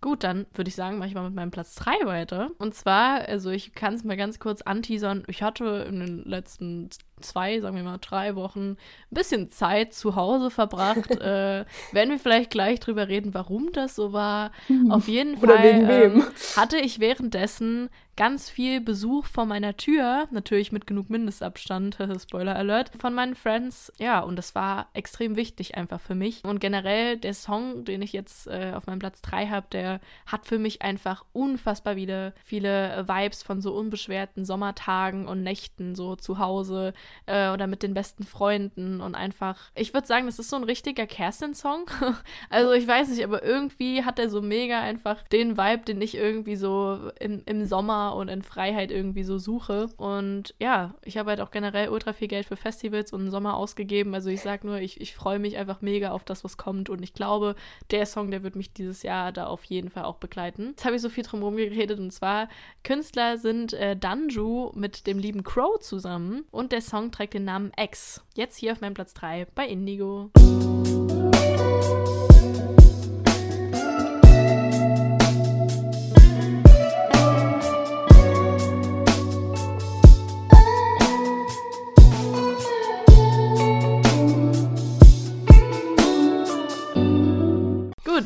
Gut, dann würde ich sagen, mache ich mal mit meinem Platz 3 weiter. Und zwar, also ich kann es mal ganz kurz anteasern. Ich hatte in den letzten zwei, sagen wir mal drei Wochen ein bisschen Zeit zu Hause verbracht. äh, werden wir vielleicht gleich drüber reden, warum das so war. Auf jeden Fall ähm, hatte ich währenddessen ganz viel Besuch vor meiner Tür, natürlich mit genug Mindestabstand, Spoiler Alert, von meinen Friends. Ja, und das war extrem wichtig einfach für mich. Und generell der Song, den ich jetzt äh, auf meinem Platz 3 habe, der hat für mich einfach unfassbar wieder viele Vibes von so unbeschwerten Sommertagen und Nächten so zu Hause äh, oder mit den besten Freunden und einfach, ich würde sagen, das ist so ein richtiger Kerstin-Song. also ich weiß nicht, aber irgendwie hat er so mega einfach den Vibe, den ich irgendwie so im, im Sommer und in Freiheit irgendwie so suche. Und ja, ich habe halt auch generell ultra viel Geld für Festivals und Sommer ausgegeben. Also ich sag nur, ich, ich freue mich einfach mega auf das, was kommt. Und ich glaube, der Song, der wird mich dieses Jahr da auf jeden Fall auch begleiten. Jetzt habe ich so viel drum herum geredet und zwar, Künstler sind äh, Danju mit dem lieben Crow zusammen und der Song trägt den Namen X. Jetzt hier auf meinem Platz 3 bei Indigo.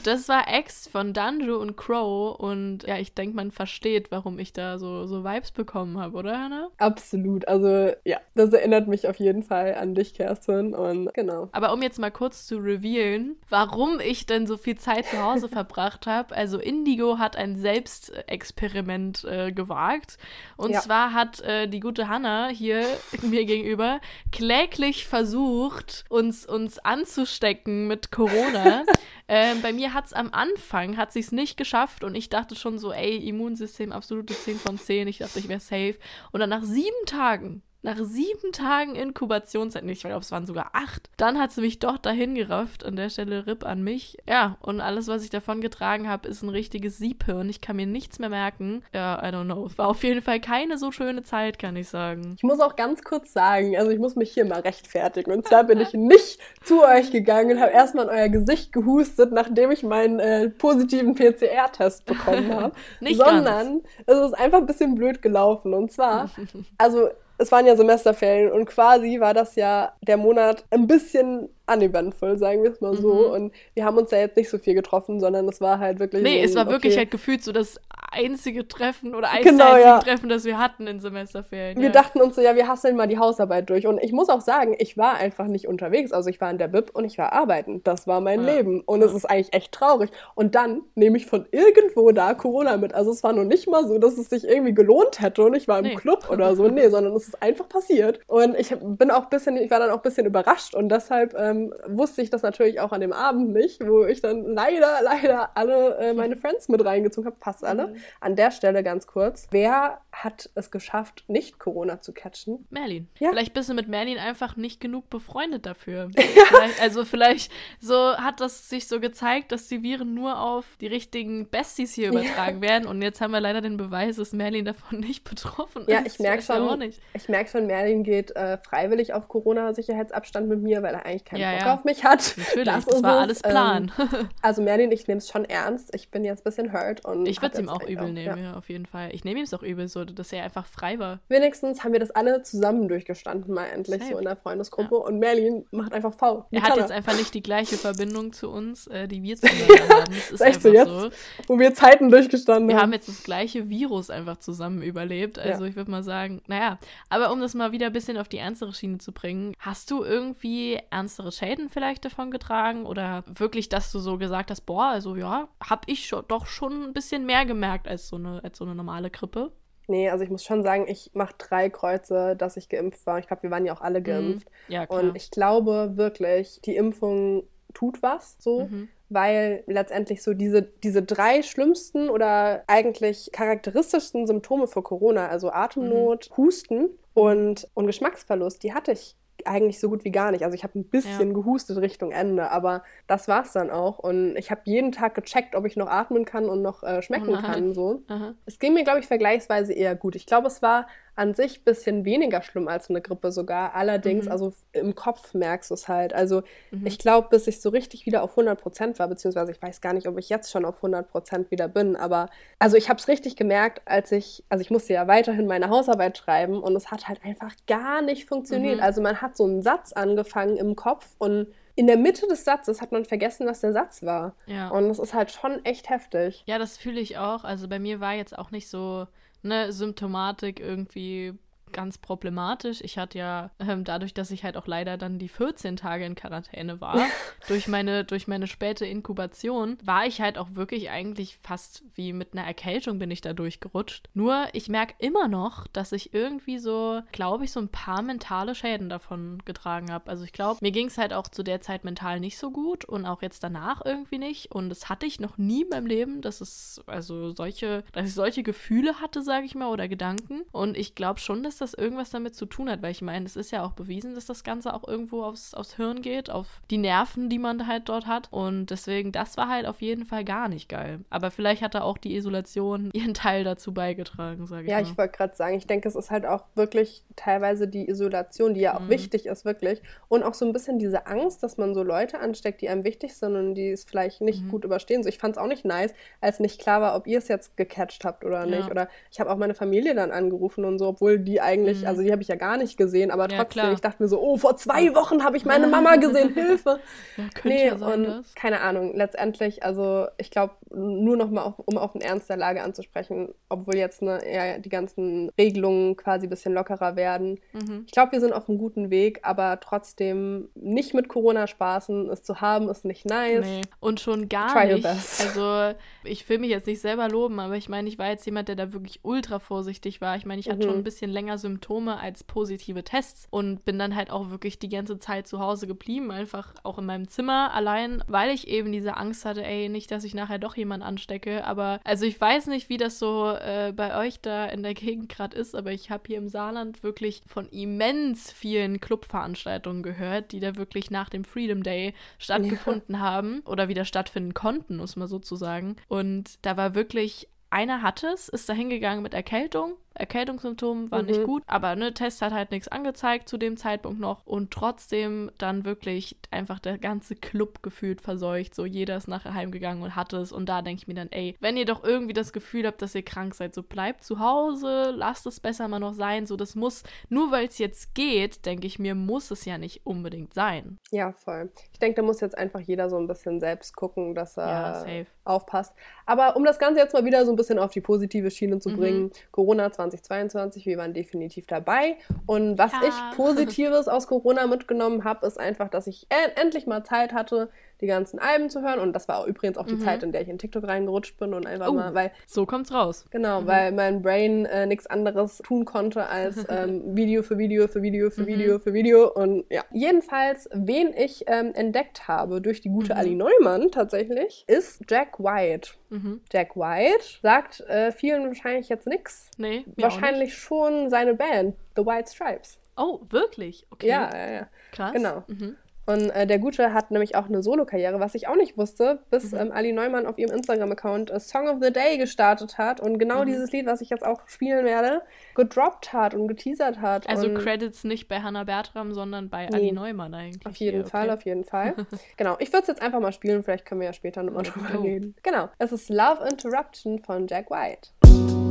Das war Ex von Danjo und Crow und ja, ich denke, man versteht, warum ich da so, so Vibes bekommen habe, oder Hannah? Absolut. Also ja, das erinnert mich auf jeden Fall an dich, Kerstin und genau. Aber um jetzt mal kurz zu revealen, warum ich denn so viel Zeit zu Hause verbracht habe. Also Indigo hat ein Selbstexperiment äh, gewagt und ja. zwar hat äh, die gute Hannah hier mir gegenüber kläglich versucht, uns, uns anzustecken mit Corona. Ähm, bei mir hat es am Anfang, hat sich nicht geschafft und ich dachte schon so, ey, Immunsystem absolute 10 von 10. Ich dachte, ich wäre safe. Und dann nach sieben Tagen nach sieben Tagen Inkubationszeit, ich glaube, es waren sogar acht, dann hat sie mich doch dahin gerafft. An der Stelle RIP an mich. Ja, und alles, was ich davon getragen habe, ist ein richtiges Siebhirn. Ich kann mir nichts mehr merken. Ja, I don't know. War auf jeden Fall keine so schöne Zeit, kann ich sagen. Ich muss auch ganz kurz sagen, also ich muss mich hier mal rechtfertigen. Und zwar bin ich nicht zu euch gegangen und habe erstmal in euer Gesicht gehustet, nachdem ich meinen äh, positiven PCR-Test bekommen habe. nicht sondern ganz. es ist einfach ein bisschen blöd gelaufen. Und zwar, also es waren ja Semesterferien und quasi war das ja der Monat ein bisschen uneventful, sagen wir es mal so. Mhm. Und wir haben uns da jetzt nicht so viel getroffen, sondern es war halt wirklich. Nee, so, es war okay. wirklich halt gefühlt so das einzige Treffen oder eins genau, einzige ja. Treffen, das wir hatten in Semesterferien. Wir ja. dachten uns so, ja, wir hasseln mal die Hausarbeit durch. Und ich muss auch sagen, ich war einfach nicht unterwegs. Also ich war in der Bib und ich war arbeiten. Das war mein ja. Leben. Und es ist eigentlich echt traurig. Und dann nehme ich von irgendwo da Corona mit. Also es war noch nicht mal so, dass es sich irgendwie gelohnt hätte und ich war im nee. Club oder so. Nee, sondern es ist einfach passiert. Und ich bin auch ein bisschen, ich war dann auch ein bisschen überrascht und deshalb ähm, wusste ich das natürlich auch an dem Abend nicht, wo ich dann leider, leider alle äh, meine Friends mit reingezogen habe. Passt alle. Mhm. An der Stelle ganz kurz. Wer hat es geschafft, nicht Corona zu catchen? Merlin. Ja. Vielleicht bist du mit Merlin einfach nicht genug befreundet dafür. vielleicht, also vielleicht so hat das sich so gezeigt, dass die Viren nur auf die richtigen Besties hier übertragen ja. werden. Und jetzt haben wir leider den Beweis, dass Merlin davon nicht betroffen ist. Ja, ich merke schon, ich merke schon, Merlin geht äh, freiwillig auf Corona-Sicherheitsabstand mit mir, weil er eigentlich keinen ja, Bock ja. auf mich hat. Natürlich, das, das war es. alles Plan. Ähm, also Merlin, ich nehme es schon ernst. Ich bin jetzt ein bisschen hurt. Und ich würde es ihm auch übel nehmen, ja. auf jeden Fall. Ich nehme ihm es auch übel, so, dass er einfach frei war. Wenigstens haben wir das alle zusammen durchgestanden, mal endlich Safe. so in der Freundesgruppe. Und Merlin macht einfach faul. Er hat jetzt einfach nicht die gleiche Verbindung zu uns, äh, die wir zusammen haben. Das ist echt so jetzt, so. wo wir Zeiten durchgestanden wir haben. Wir haben jetzt das gleiche Virus einfach zusammen überlebt. Also ich würde mal sagen, naja, aber um das mal wieder ein bisschen auf die ernstere Schiene zu bringen, hast du irgendwie ernstere Schäden vielleicht davon getragen oder wirklich, dass du so gesagt hast, boah, also ja, habe ich schon, doch schon ein bisschen mehr gemerkt als so eine, als so eine normale Grippe? Nee, also ich muss schon sagen, ich mache drei Kreuze, dass ich geimpft war. Ich glaube, wir waren ja auch alle mhm. geimpft. Mhm. Ja, klar. Und ich glaube wirklich, die Impfung tut was so. Mhm weil letztendlich so diese, diese drei schlimmsten oder eigentlich charakteristischsten Symptome für Corona, also Atemnot, mhm. Husten und, und Geschmacksverlust, die hatte ich eigentlich so gut wie gar nicht. Also ich habe ein bisschen ja. gehustet Richtung Ende, aber das war es dann auch. Und ich habe jeden Tag gecheckt, ob ich noch atmen kann und noch äh, schmecken Aha. kann. So. Aha. Es ging mir, glaube ich, vergleichsweise eher gut. Ich glaube, es war an sich ein bisschen weniger schlimm als eine Grippe sogar. Allerdings, mhm. also im Kopf merkst du es halt. Also mhm. ich glaube, bis ich so richtig wieder auf 100 Prozent war, beziehungsweise ich weiß gar nicht, ob ich jetzt schon auf 100 Prozent wieder bin, aber also ich habe es richtig gemerkt, als ich, also ich musste ja weiterhin meine Hausarbeit schreiben und es hat halt einfach gar nicht funktioniert. Mhm. Also man hat so einen Satz angefangen im Kopf und in der Mitte des Satzes hat man vergessen, was der Satz war. Ja. Und das ist halt schon echt heftig. Ja, das fühle ich auch. Also bei mir war jetzt auch nicht so eine Symptomatik irgendwie ganz problematisch. Ich hatte ja ähm, dadurch, dass ich halt auch leider dann die 14 Tage in Quarantäne war, durch meine, durch meine späte Inkubation, war ich halt auch wirklich eigentlich fast wie mit einer Erkältung bin ich da durchgerutscht. Nur ich merke immer noch, dass ich irgendwie so, glaube ich, so ein paar mentale Schäden davon getragen habe. Also ich glaube, mir ging es halt auch zu der Zeit mental nicht so gut und auch jetzt danach irgendwie nicht. Und das hatte ich noch nie in meinem Leben, dass es also solche, dass ich solche Gefühle hatte, sage ich mal, oder Gedanken. Und ich glaube schon, dass dass das irgendwas damit zu tun hat, weil ich meine, es ist ja auch bewiesen, dass das Ganze auch irgendwo aufs, aufs Hirn geht, auf die Nerven, die man halt dort hat. Und deswegen, das war halt auf jeden Fall gar nicht geil. Aber vielleicht hat da auch die Isolation ihren Teil dazu beigetragen, sage ich ja, mal. Ja, ich wollte gerade sagen, ich denke, es ist halt auch wirklich teilweise die Isolation, die ja auch mhm. wichtig ist, wirklich. Und auch so ein bisschen diese Angst, dass man so Leute ansteckt, die einem wichtig sind und die es vielleicht nicht mhm. gut überstehen. So, ich fand es auch nicht nice, als nicht klar war, ob ihr es jetzt gecatcht habt oder ja. nicht. Oder ich habe auch meine Familie dann angerufen und so, obwohl die eigentlich, mhm. also die habe ich ja gar nicht gesehen, aber trotzdem, ja, ich dachte mir so, oh, vor zwei Wochen habe ich meine Mama gesehen, Hilfe. Ja, nee, ja sein, und das. keine Ahnung, letztendlich, also ich glaube, nur noch mal, um auf den Ernst der Lage anzusprechen, obwohl jetzt ne, ja, die ganzen Regelungen quasi ein bisschen lockerer werden. Mhm. Ich glaube, wir sind auf einem guten Weg, aber trotzdem nicht mit Corona spaßen, es zu haben, ist nicht nice. Nee. Und schon gar Try nicht. Also ich will mich jetzt nicht selber loben, aber ich meine, ich war jetzt jemand, der da wirklich ultra vorsichtig war. Ich meine, ich hatte mhm. schon ein bisschen länger Symptome Symptome als positive Tests und bin dann halt auch wirklich die ganze Zeit zu Hause geblieben, einfach auch in meinem Zimmer allein, weil ich eben diese Angst hatte, ey, nicht, dass ich nachher doch jemand anstecke. Aber also ich weiß nicht, wie das so äh, bei euch da in der Gegend gerade ist, aber ich habe hier im Saarland wirklich von immens vielen Clubveranstaltungen gehört, die da wirklich nach dem Freedom Day stattgefunden ja. haben oder wieder stattfinden konnten, muss man sozusagen. Und da war wirklich einer hat es, ist da hingegangen mit Erkältung, Erkältungssymptomen waren mhm. nicht gut, aber ne, Test hat halt nichts angezeigt zu dem Zeitpunkt noch und trotzdem dann wirklich einfach der ganze Club gefühlt verseucht. So jeder ist nachher heimgegangen und hatte es und da denke ich mir dann, ey, wenn ihr doch irgendwie das Gefühl habt, dass ihr krank seid, so bleibt zu Hause, lasst es besser mal noch sein. So, das muss, nur weil es jetzt geht, denke ich mir, muss es ja nicht unbedingt sein. Ja, voll. Ich denke, da muss jetzt einfach jeder so ein bisschen selbst gucken, dass er ja, aufpasst. Aber um das Ganze jetzt mal wieder so ein bisschen auf die positive Schiene zu mhm. bringen, mhm. Corona 2022, wir waren definitiv dabei. Und was ja. ich Positives aus Corona mitgenommen habe, ist einfach, dass ich endlich mal Zeit hatte, die ganzen Alben zu hören. Und das war auch übrigens auch die mhm. Zeit, in der ich in TikTok reingerutscht bin und einfach oh, mal, weil. So kommt's raus. Genau, mhm. weil mein Brain äh, nichts anderes tun konnte als ähm, Video für Video für Video für mhm. Video für Video. Und ja. Jedenfalls, wen ich ähm, entdeckt habe durch die gute mhm. Ali Neumann tatsächlich, ist Jack White. Mhm. Jack White sagt äh, vielen wahrscheinlich jetzt nichts. Nee. Wahrscheinlich schon seine Band, The White Stripes. Oh, wirklich? Okay. Ja, ja, ja. Krass. Genau. Mhm. Und äh, der Gute hat nämlich auch eine Solo-Karriere, was ich auch nicht wusste, bis mhm. ähm, Ali Neumann auf ihrem Instagram-Account äh, Song of the Day gestartet hat und genau mhm. dieses Lied, was ich jetzt auch spielen werde, gedroppt hat und geteasert hat. Also Credits nicht bei Hannah Bertram, sondern bei nee. Ali Neumann eigentlich. Auf jeden hier, Fall, okay. auf jeden Fall. genau, ich würde es jetzt einfach mal spielen, vielleicht können wir ja später nochmal drüber reden. Genau, es ist Love Interruption von Jack White.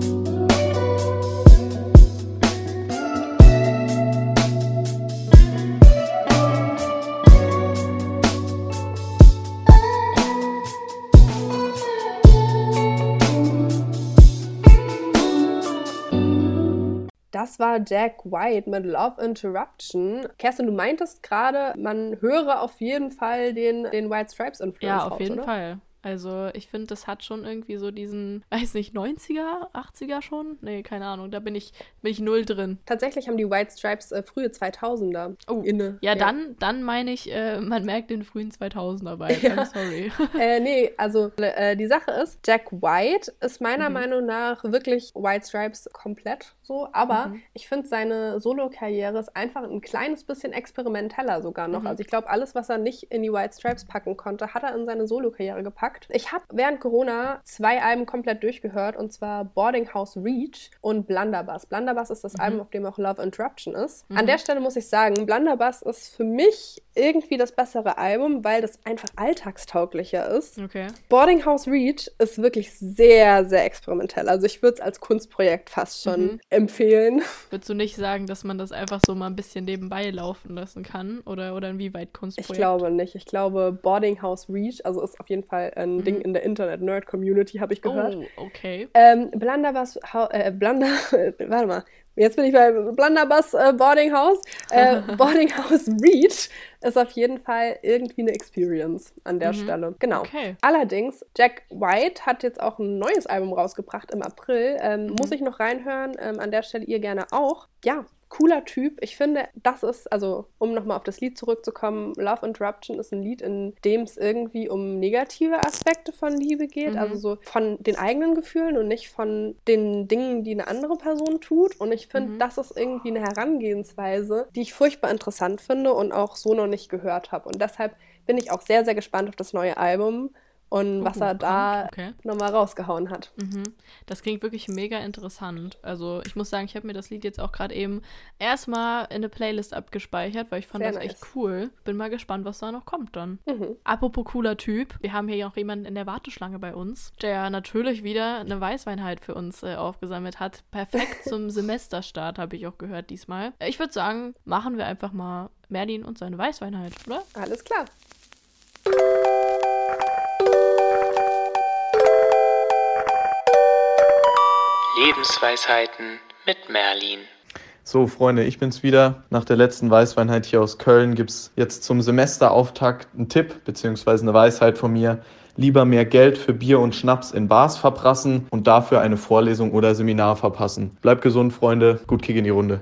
Das war Jack White mit Love Interruption. Kerstin, du meintest gerade, man höre auf jeden Fall den, den White Stripes Influence. Ja, auf raus, jeden oder? Fall. Also ich finde, das hat schon irgendwie so diesen, weiß nicht, 90er, 80er schon? Nee, keine Ahnung, da bin ich, bin ich null drin. Tatsächlich haben die White Stripes äh, frühe 2000er oh. inne. Ja, ja. dann, dann meine ich, äh, man merkt den frühen 2000er bei. Ja. sorry. äh, nee, also äh, die Sache ist, Jack White ist meiner mhm. Meinung nach wirklich White Stripes komplett so, aber mhm. ich finde seine Solo-Karriere ist einfach ein kleines bisschen experimenteller sogar noch. Mhm. Also ich glaube, alles, was er nicht in die White Stripes packen konnte, hat er in seine Solo-Karriere gepackt gesagt. Ich habe während Corona zwei Alben komplett durchgehört und zwar Boarding House Reach und Blunderbuss. Blunderbuss ist das mhm. Album, auf dem auch Love Interruption ist. Mhm. An der Stelle muss ich sagen, Blunderbuss ist für mich irgendwie das bessere Album, weil das einfach alltagstauglicher ist. Okay. Boarding House Reach ist wirklich sehr, sehr experimentell. Also ich würde es als Kunstprojekt fast schon mhm. empfehlen. Würdest du nicht sagen, dass man das einfach so mal ein bisschen nebenbei laufen lassen kann? Oder, oder inwieweit Kunstprojekt? Ich glaube nicht. Ich glaube, Boarding House Reach, also ist auf jeden Fall ein mhm. Ding in der Internet-Nerd-Community, habe ich gehört. Oh, okay. Ähm, Blunderbuss, äh, Blunder, warte mal, Jetzt bin ich bei Blunderbuss äh, Boarding House. Äh, Boarding House Reach ist auf jeden Fall irgendwie eine Experience an der mhm. Stelle. Genau. Okay. Allerdings, Jack White hat jetzt auch ein neues Album rausgebracht im April. Ähm, mhm. Muss ich noch reinhören. Ähm, an der Stelle ihr gerne auch. Ja, cooler Typ. Ich finde, das ist, also um nochmal auf das Lied zurückzukommen, Love Interruption ist ein Lied, in dem es irgendwie um negative Aspekte von Liebe geht, mhm. also so von den eigenen Gefühlen und nicht von den Dingen, die eine andere Person tut. Und ich finde, mhm. das ist irgendwie eine Herangehensweise, die ich furchtbar interessant finde und auch so noch nicht gehört habe. Und deshalb bin ich auch sehr, sehr gespannt auf das neue Album und uh, was er da okay. nochmal rausgehauen hat. Mhm. Das klingt wirklich mega interessant. Also ich muss sagen, ich habe mir das Lied jetzt auch gerade eben erstmal in eine Playlist abgespeichert, weil ich fand Sehr das nice. echt cool. Bin mal gespannt, was da noch kommt dann. Mhm. Apropos cooler Typ, wir haben hier auch jemanden in der Warteschlange bei uns, der natürlich wieder eine Weißweinheit für uns äh, aufgesammelt hat. Perfekt zum Semesterstart, habe ich auch gehört diesmal. Ich würde sagen, machen wir einfach mal Merlin und seine Weißweinheit, oder? Alles klar. Lebensweisheiten mit Merlin. So, Freunde, ich bin's wieder. Nach der letzten Weißweinheit hier aus Köln gibt's jetzt zum Semesterauftakt einen Tipp bzw. eine Weisheit von mir. Lieber mehr Geld für Bier und Schnaps in Bars verprassen und dafür eine Vorlesung oder Seminar verpassen. Bleibt gesund, Freunde. Gut Kick in die Runde.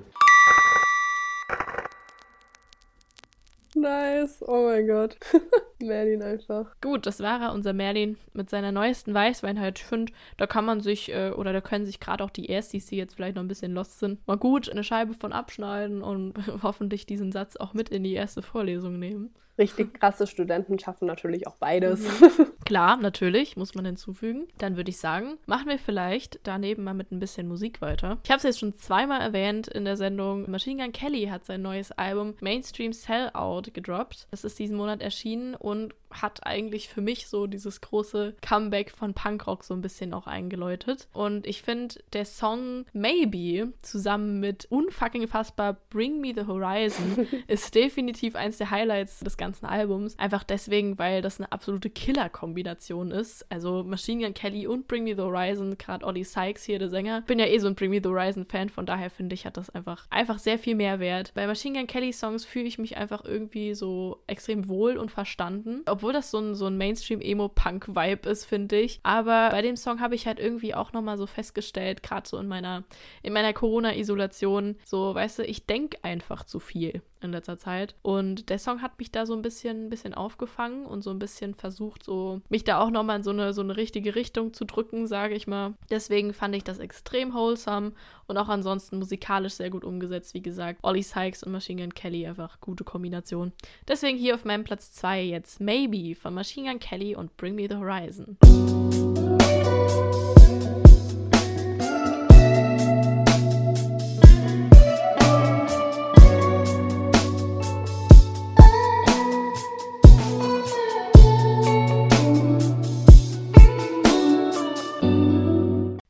Nice. Oh mein Gott. Merlin einfach. Gut, das war er, unser Merlin mit seiner neuesten Weißweinheit. Ich finde, da kann man sich, äh, oder da können sich gerade auch die Erstis, die jetzt vielleicht noch ein bisschen lost sind, mal gut eine Scheibe von abschneiden und hoffentlich diesen Satz auch mit in die erste Vorlesung nehmen. richtig krasse Studenten schaffen natürlich auch beides. Mhm. Klar, natürlich, muss man hinzufügen. Dann würde ich sagen, machen wir vielleicht daneben mal mit ein bisschen Musik weiter. Ich habe es jetzt schon zweimal erwähnt in der Sendung. Machine Gun Kelly hat sein neues Album Mainstream Sellout gedroppt. Es ist diesen Monat erschienen und And. Hat eigentlich für mich so dieses große Comeback von Punkrock so ein bisschen auch eingeläutet. Und ich finde, der Song Maybe zusammen mit unfucking fassbar Bring Me the Horizon ist definitiv eins der Highlights des ganzen Albums. Einfach deswegen, weil das eine absolute Killer-Kombination ist. Also Machine Gun Kelly und Bring Me the Horizon, gerade Ollie Sykes hier, der Sänger. Bin ja eh so ein Bring Me the Horizon-Fan, von daher finde ich, hat das einfach, einfach sehr viel Mehrwert. Bei Machine Gun Kelly-Songs fühle ich mich einfach irgendwie so extrem wohl und verstanden. Obwohl das so ein, so ein Mainstream-Emo-Punk-Vibe ist, finde ich. Aber bei dem Song habe ich halt irgendwie auch nochmal so festgestellt, gerade so in meiner, in meiner Corona-Isolation, so, weißt du, ich denke einfach zu viel in letzter Zeit. Und der Song hat mich da so ein bisschen, bisschen aufgefangen und so ein bisschen versucht, so mich da auch nochmal in so eine, so eine richtige Richtung zu drücken, sage ich mal. Deswegen fand ich das extrem wholesome und auch ansonsten musikalisch sehr gut umgesetzt. Wie gesagt, Ollie Sykes und Machine Gun Kelly einfach gute Kombination. Deswegen hier auf meinem Platz 2 jetzt Maybe von Machine Gun Kelly und Bring Me the Horizon.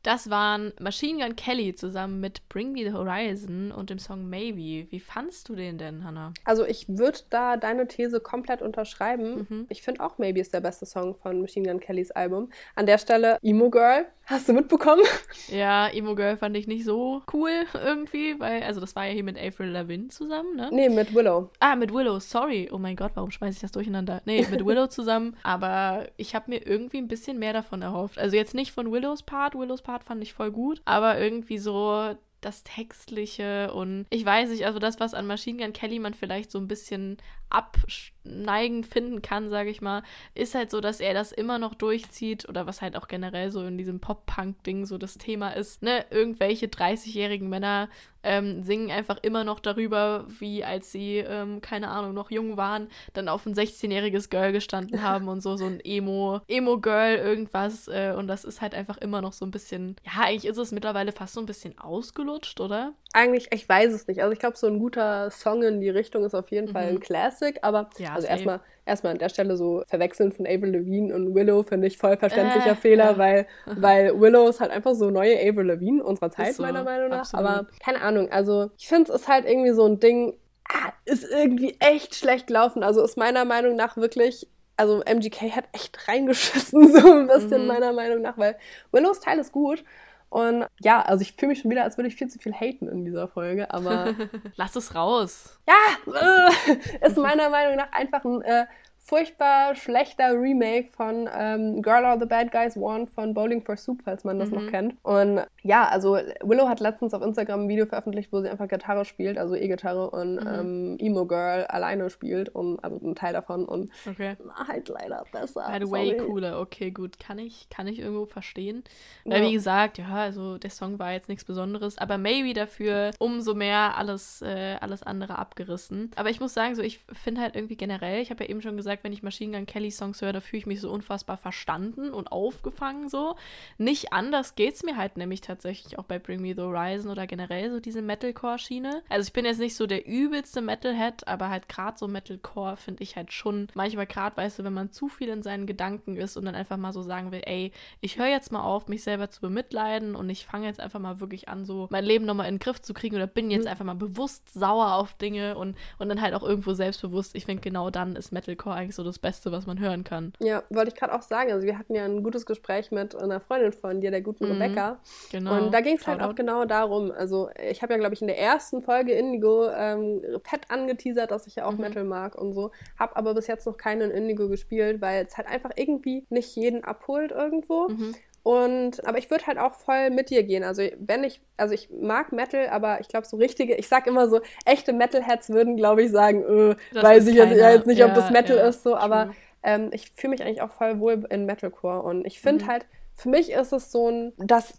Das waren Machine Gun Kelly zusammen mit Bring Me the Horizon und dem Song Maybe. Wie fandst du den denn, Hannah? Also ich würde da deine These komplett unterschreiben. Mhm. Ich finde auch Maybe ist der beste Song von Machine Gun Kellys Album. An der Stelle Emo Girl. Hast du mitbekommen? Ja, Emo Girl fand ich nicht so cool irgendwie, weil, also das war ja hier mit April Lavigne zusammen, ne? Nee, mit Willow. Ah, mit Willow, sorry. Oh mein Gott, warum schmeiße ich das durcheinander? Nee, mit Willow zusammen, aber ich habe mir irgendwie ein bisschen mehr davon erhofft. Also jetzt nicht von Willows Part, Willows Part fand ich voll gut. Aber irgendwie so das Textliche und ich weiß nicht, also das, was an Machine Gun Kelly man vielleicht so ein bisschen abneigend finden kann, sage ich mal, ist halt so, dass er das immer noch durchzieht oder was halt auch generell so in diesem Pop-Punk-Ding so das Thema ist, ne, irgendwelche 30-jährigen Männer ähm, singen einfach immer noch darüber, wie als sie, ähm, keine Ahnung, noch jung waren, dann auf ein 16-jähriges Girl gestanden haben und so, so ein Emo, Emo-Girl, irgendwas. Äh, und das ist halt einfach immer noch so ein bisschen, ja, eigentlich ist es mittlerweile fast so ein bisschen ausgelutscht, oder? Eigentlich, ich weiß es nicht. Also ich glaube, so ein guter Song in die Richtung ist auf jeden mhm. Fall ein Classic, aber ja, also erstmal erstmal an der Stelle so verwechseln von Avril Lavigne und Willow finde ich voll verständlicher äh, Fehler, ja. weil, weil Willow ist halt einfach so neue Avril Lavigne unserer Zeit, so, meiner Meinung nach. Absolut. Aber keine Ahnung, also ich finde es ist halt irgendwie so ein Ding, ah, ist irgendwie echt schlecht gelaufen. Also ist meiner Meinung nach wirklich also MGK hat echt reingeschissen, so ein bisschen mhm. meiner Meinung nach, weil Willows Teil ist gut, und ja, also ich fühle mich schon wieder, als würde ich viel zu viel haten in dieser Folge, aber. Lass es raus. Ja, äh, ist meiner Meinung nach einfach ein äh, furchtbar schlechter Remake von ähm, Girl All the Bad Guys Want von Bowling for Soup, falls man das mhm. noch kennt. Und ja, also Willow hat letztens auf Instagram ein Video veröffentlicht, wo sie einfach Gitarre spielt, also E-Gitarre und mhm. ähm, Emo Girl alleine spielt und also ein Teil davon und okay. halt leider besser. By the way, cooler. Okay, gut, kann ich, kann ich irgendwo verstehen. Weil ja. wie gesagt, ja, also der Song war jetzt nichts Besonderes, aber maybe dafür umso mehr alles, äh, alles andere abgerissen. Aber ich muss sagen, so ich finde halt irgendwie generell, ich habe ja eben schon gesagt, gesagt, wenn ich Machine Gun Kelly Songs höre, da fühle ich mich so unfassbar verstanden und aufgefangen so. Nicht anders geht es mir halt nämlich tatsächlich auch bei Bring Me the Horizon oder generell so diese Metalcore-Schiene. Also ich bin jetzt nicht so der übelste Metalhead, aber halt gerade so Metalcore finde ich halt schon manchmal gerade, weißt du, wenn man zu viel in seinen Gedanken ist und dann einfach mal so sagen will, ey, ich höre jetzt mal auf, mich selber zu bemitleiden und ich fange jetzt einfach mal wirklich an, so mein Leben nochmal in den Griff zu kriegen oder bin jetzt mhm. einfach mal bewusst sauer auf Dinge und, und dann halt auch irgendwo selbstbewusst. Ich finde, genau dann ist Metalcore eigentlich so das Beste, was man hören kann. Ja, wollte ich gerade auch sagen. Also wir hatten ja ein gutes Gespräch mit einer Freundin von dir, der guten mhm, Rebecca. Genau. Und da ging es halt auch genau darum. Also ich habe ja, glaube ich, in der ersten Folge Indigo ähm, fett angeteasert, dass ich ja auch mhm. Metal mag und so. Habe aber bis jetzt noch keinen Indigo gespielt, weil es halt einfach irgendwie nicht jeden abholt irgendwo. Mhm. Und, aber ich würde halt auch voll mit dir gehen. Also, wenn ich, also ich mag Metal, aber ich glaube, so richtige, ich sag immer so, echte Metalheads würden, glaube ich, sagen, äh, weiß ich jetzt, ja, jetzt nicht, ja, ob das Metal ja, ist, so, aber ähm, ich fühle mich eigentlich auch voll wohl in Metalcore. Und ich finde mhm. halt, für mich ist es so ein, das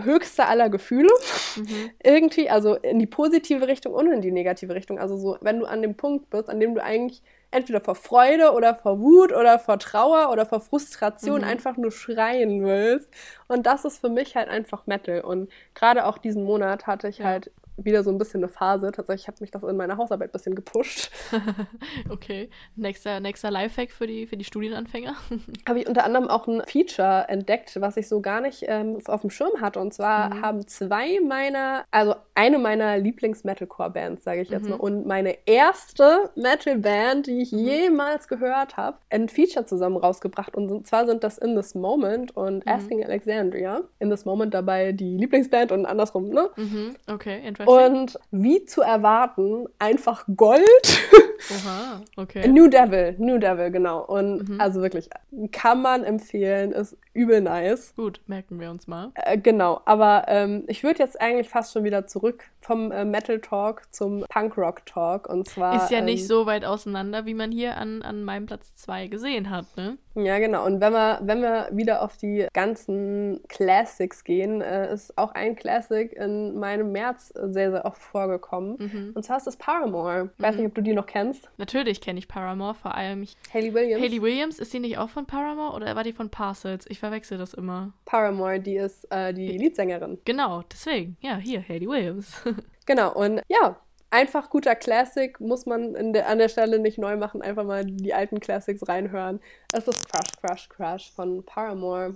höchste aller Gefühle. Mhm. Irgendwie, also in die positive Richtung und in die negative Richtung. Also so, wenn du an dem Punkt bist, an dem du eigentlich entweder vor Freude oder vor Wut oder vor Trauer oder vor Frustration mhm. einfach nur schreien willst. Und das ist für mich halt einfach Metal. Und gerade auch diesen Monat hatte ich ja. halt wieder so ein bisschen eine Phase. Tatsächlich hat mich das in meiner Hausarbeit ein bisschen gepusht. okay. Nächster, nächster Lifehack für die, für die Studienanfänger. Habe ich unter anderem auch ein Feature entdeckt, was ich so gar nicht ähm, auf dem Schirm hatte. Und zwar mhm. haben zwei meiner, also eine meiner Lieblings-Metalcore-Bands, sage ich jetzt mhm. mal, und meine erste Metal-Band, die ich mhm. jemals gehört habe, ein Feature zusammen rausgebracht. Und zwar sind das In This Moment und mhm. Asking Alexandria. In This Moment dabei die Lieblingsband und andersrum, ne? Mhm. Okay, interessant. Und wie zu erwarten, einfach Gold. Oha, okay. New Devil, New Devil, genau. Und mhm. also wirklich, kann man empfehlen, ist übel nice. Gut, merken wir uns mal. Äh, genau, aber ähm, ich würde jetzt eigentlich fast schon wieder zurück vom äh, Metal Talk zum Punk Rock Talk. Und zwar. Ist ja ähm, nicht so weit auseinander, wie man hier an, an meinem Platz 2 gesehen hat, ne? Ja, genau. Und wenn wir, wenn wir wieder auf die ganzen Classics gehen, äh, ist auch ein Classic in meinem März sehr, sehr oft vorgekommen. Mhm. Und zwar ist es Paramore. Ich weiß mhm. nicht, ob du die noch kennst. Natürlich kenne ich Paramore, vor allem. Ich Hayley Williams. Hayley Williams, ist die nicht auch von Paramore oder war die von Parcels? Ich verwechsel das immer. Paramore, die ist äh, die Leadsängerin. Genau, deswegen. Ja, hier, Hayley Williams. genau, und ja, einfach guter Classic, muss man der, an der Stelle nicht neu machen, einfach mal die alten Classics reinhören. Es ist Crush, Crush, Crush von Paramore.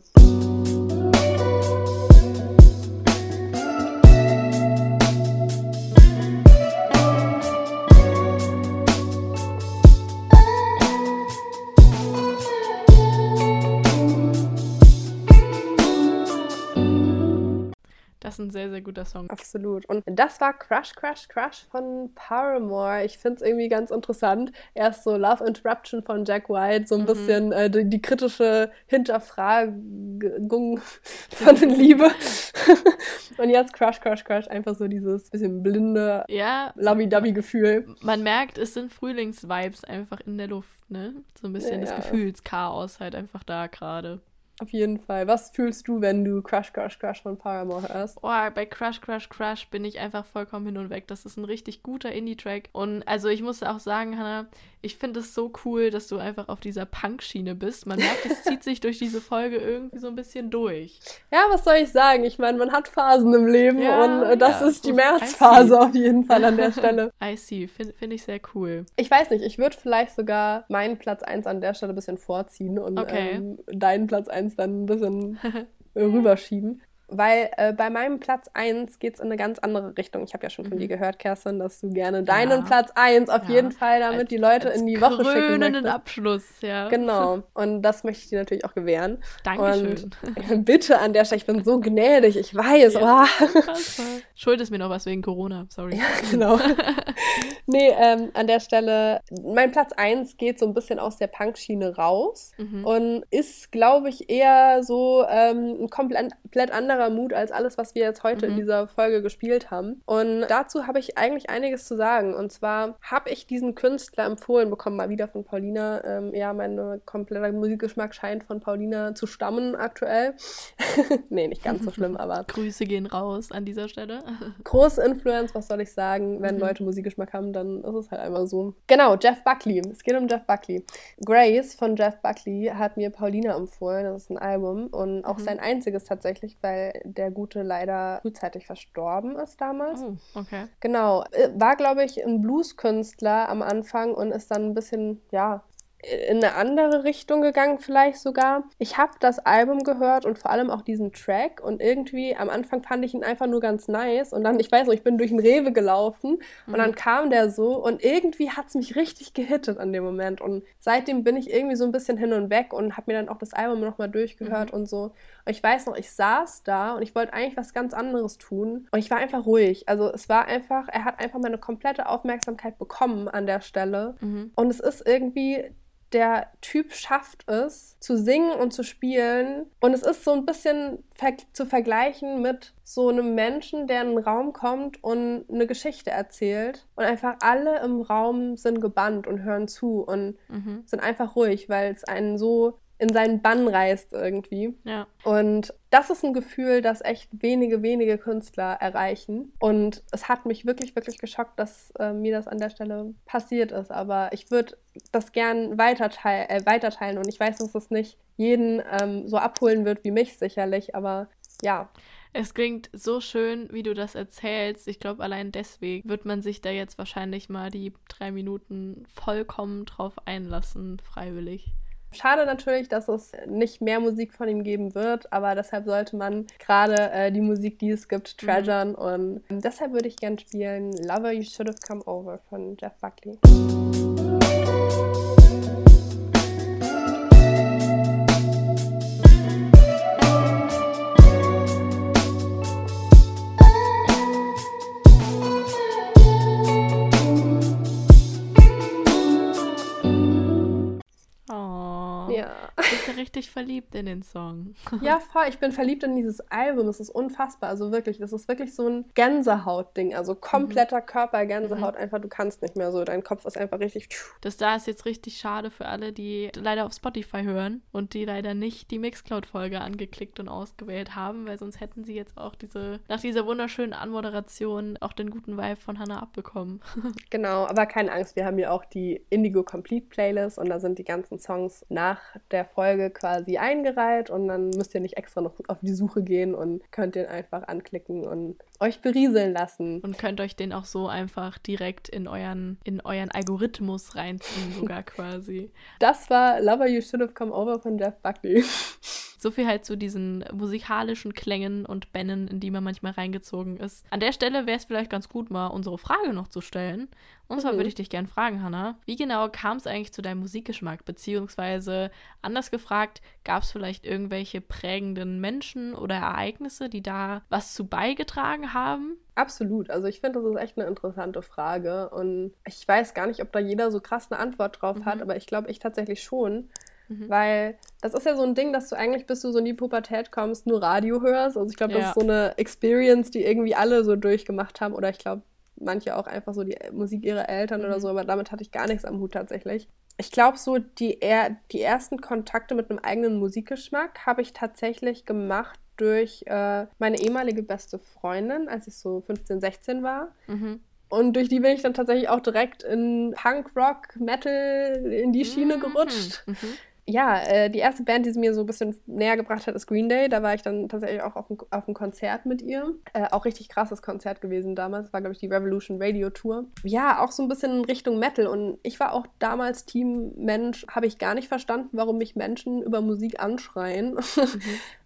Das ist ein sehr, sehr guter Song. Absolut. Und das war Crush, Crush, Crush von Paramore. Ich finde es irgendwie ganz interessant. Erst so Love Interruption von Jack White, so ein mhm. bisschen äh, die, die, kritische Hinterfragung von Liebe. Und jetzt Crush, Crush, Crush, einfach so dieses bisschen blinde, ja, lovey-dovey-Gefühl. Man merkt, es sind Frühlingsvibes einfach in der Luft, ne? So ein bisschen ja, das ja. Gefühlschaos halt einfach da gerade. Auf jeden Fall. Was fühlst du, wenn du Crush, Crush, Crush von Paramore hörst? Oh, bei Crush, Crush, Crush bin ich einfach vollkommen hin und weg. Das ist ein richtig guter Indie-Track. Und also ich muss auch sagen, Hannah, ich finde es so cool, dass du einfach auf dieser Punk-Schiene bist. Man merkt, es zieht sich durch diese Folge irgendwie so ein bisschen durch. Ja, was soll ich sagen? Ich meine, man hat Phasen im Leben ja, und äh, das ja, ist die Märzphase auf jeden Fall an der Stelle. I see, finde find ich sehr cool. Ich weiß nicht, ich würde vielleicht sogar meinen Platz 1 an der Stelle ein bisschen vorziehen und okay. ähm, deinen Platz 1 dann ein bisschen rüberschieben weil äh, bei meinem Platz 1 geht es in eine ganz andere Richtung. Ich habe ja schon von mhm. dir gehört, Kerstin, dass du gerne deinen ja. Platz 1 auf ja. jeden Fall, damit als, die Leute in die Woche schicken möchtest. Abschluss, ja. Genau. Und das möchte ich dir natürlich auch gewähren. Dankeschön. Und bitte an der Stelle, ich bin so gnädig, ich weiß. Ja. Oh. Schuldest mir noch was wegen Corona, sorry. Ja, genau. nee, ähm, an der Stelle, mein Platz 1 geht so ein bisschen aus der Punk-Schiene raus mhm. und ist, glaube ich, eher so ähm, ein komplett, komplett anderer anderer Mut als alles, was wir jetzt heute mhm. in dieser Folge gespielt haben. Und dazu habe ich eigentlich einiges zu sagen. Und zwar habe ich diesen Künstler empfohlen bekommen, mal wieder von Paulina. Ähm, ja, mein kompletter Musikgeschmack scheint von Paulina zu stammen aktuell. nee, nicht ganz so schlimm, aber. Grüße gehen raus an dieser Stelle. Große Influence, was soll ich sagen? Wenn mhm. Leute Musikgeschmack haben, dann ist es halt einfach so. Genau, Jeff Buckley. Es geht um Jeff Buckley. Grace von Jeff Buckley hat mir Paulina empfohlen. Das ist ein Album und auch mhm. sein einziges tatsächlich, weil der Gute leider frühzeitig verstorben ist damals. Oh, okay. Genau. Äh, war, glaube ich, ein Blueskünstler am Anfang und ist dann ein bisschen, ja, in eine andere Richtung gegangen, vielleicht sogar. Ich habe das Album gehört und vor allem auch diesen Track und irgendwie am Anfang fand ich ihn einfach nur ganz nice und dann, ich weiß noch, ich bin durch den Rewe gelaufen mhm. und dann mhm. kam der so und irgendwie hat es mich richtig gehittet an dem Moment und seitdem bin ich irgendwie so ein bisschen hin und weg und habe mir dann auch das Album nochmal durchgehört mhm. und so. Und ich weiß noch, ich saß da und ich wollte eigentlich was ganz anderes tun und ich war einfach ruhig. Also es war einfach, er hat einfach meine komplette Aufmerksamkeit bekommen an der Stelle mhm. und es ist irgendwie der Typ schafft es, zu singen und zu spielen. Und es ist so ein bisschen ver zu vergleichen mit so einem Menschen, der in einen Raum kommt und eine Geschichte erzählt. Und einfach alle im Raum sind gebannt und hören zu und mhm. sind einfach ruhig, weil es einen so in seinen Bann reißt irgendwie. Ja. Und das ist ein Gefühl, das echt wenige, wenige Künstler erreichen. Und es hat mich wirklich, wirklich geschockt, dass äh, mir das an der Stelle passiert ist. Aber ich würde das gern weiterteil äh, weiterteilen. Und ich weiß, dass es nicht jeden ähm, so abholen wird wie mich sicherlich. Aber ja. Es klingt so schön, wie du das erzählst. Ich glaube, allein deswegen wird man sich da jetzt wahrscheinlich mal die drei Minuten vollkommen drauf einlassen, freiwillig. Schade natürlich, dass es nicht mehr Musik von ihm geben wird, aber deshalb sollte man gerade äh, die Musik, die es gibt, mhm. treasuren. Mhm. Und deshalb würde ich gern spielen Lover You Should Have Come Over von Jeff Buckley. Richtig verliebt in den Song. Ja, voll. Ich bin verliebt in dieses Album. Es ist unfassbar. Also wirklich, das ist wirklich so ein Gänsehaut-Ding. Also kompletter mhm. Körper Gänsehaut. Mhm. Einfach, du kannst nicht mehr so. Dein Kopf ist einfach richtig. Das da ist jetzt richtig schade für alle, die leider auf Spotify hören und die leider nicht die Mixcloud-Folge angeklickt und ausgewählt haben, weil sonst hätten sie jetzt auch diese, nach dieser wunderschönen Anmoderation auch den guten Vibe von Hannah abbekommen. genau, aber keine Angst, wir haben ja auch die Indigo Complete Playlist und da sind die ganzen Songs nach der Folge quasi eingereiht und dann müsst ihr nicht extra noch auf die Suche gehen und könnt den einfach anklicken und euch berieseln lassen. Und könnt euch den auch so einfach direkt in euren, in euren Algorithmus reinziehen, sogar quasi. Das war Lover You Should Have Come Over von Jeff Buckley. So viel halt zu diesen musikalischen Klängen und Bännen, in die man manchmal reingezogen ist. An der Stelle wäre es vielleicht ganz gut, mal unsere Frage noch zu stellen. Und zwar mhm. würde ich dich gerne fragen, Hannah, wie genau kam es eigentlich zu deinem Musikgeschmack? Beziehungsweise anders gefragt, gab es vielleicht irgendwelche prägenden Menschen oder Ereignisse, die da was zu beigetragen haben? Absolut. Also ich finde, das ist echt eine interessante Frage. Und ich weiß gar nicht, ob da jeder so krass eine Antwort drauf mhm. hat, aber ich glaube ich tatsächlich schon. Mhm. Weil das ist ja so ein Ding, dass du eigentlich, bis du so in die Pubertät kommst, nur Radio hörst. Also ich glaube, das ist so eine Experience, die irgendwie alle so durchgemacht haben. Oder ich glaube, manche auch einfach so die Musik ihrer Eltern mhm. oder so, aber damit hatte ich gar nichts am Hut tatsächlich. Ich glaube, so die, die ersten Kontakte mit einem eigenen Musikgeschmack habe ich tatsächlich gemacht durch äh, meine ehemalige beste Freundin, als ich so 15, 16 war. Mhm. Und durch die bin ich dann tatsächlich auch direkt in Punk, Rock, Metal in die Schiene mhm. gerutscht. Mhm ja, äh, die erste Band, die sie mir so ein bisschen näher gebracht hat, ist Green Day. Da war ich dann tatsächlich auch auf, ein, einem Konzert mit ihr. Äh, auch richtig krasses Konzert gewesen damals. War, glaube ich, die Revolution Radio Tour. Ja, auch so ein bisschen in Richtung Metal. Und ich war auch damals Team-Mensch. Habe ich gar nicht verstanden, warum mich Menschen über Musik anschreien.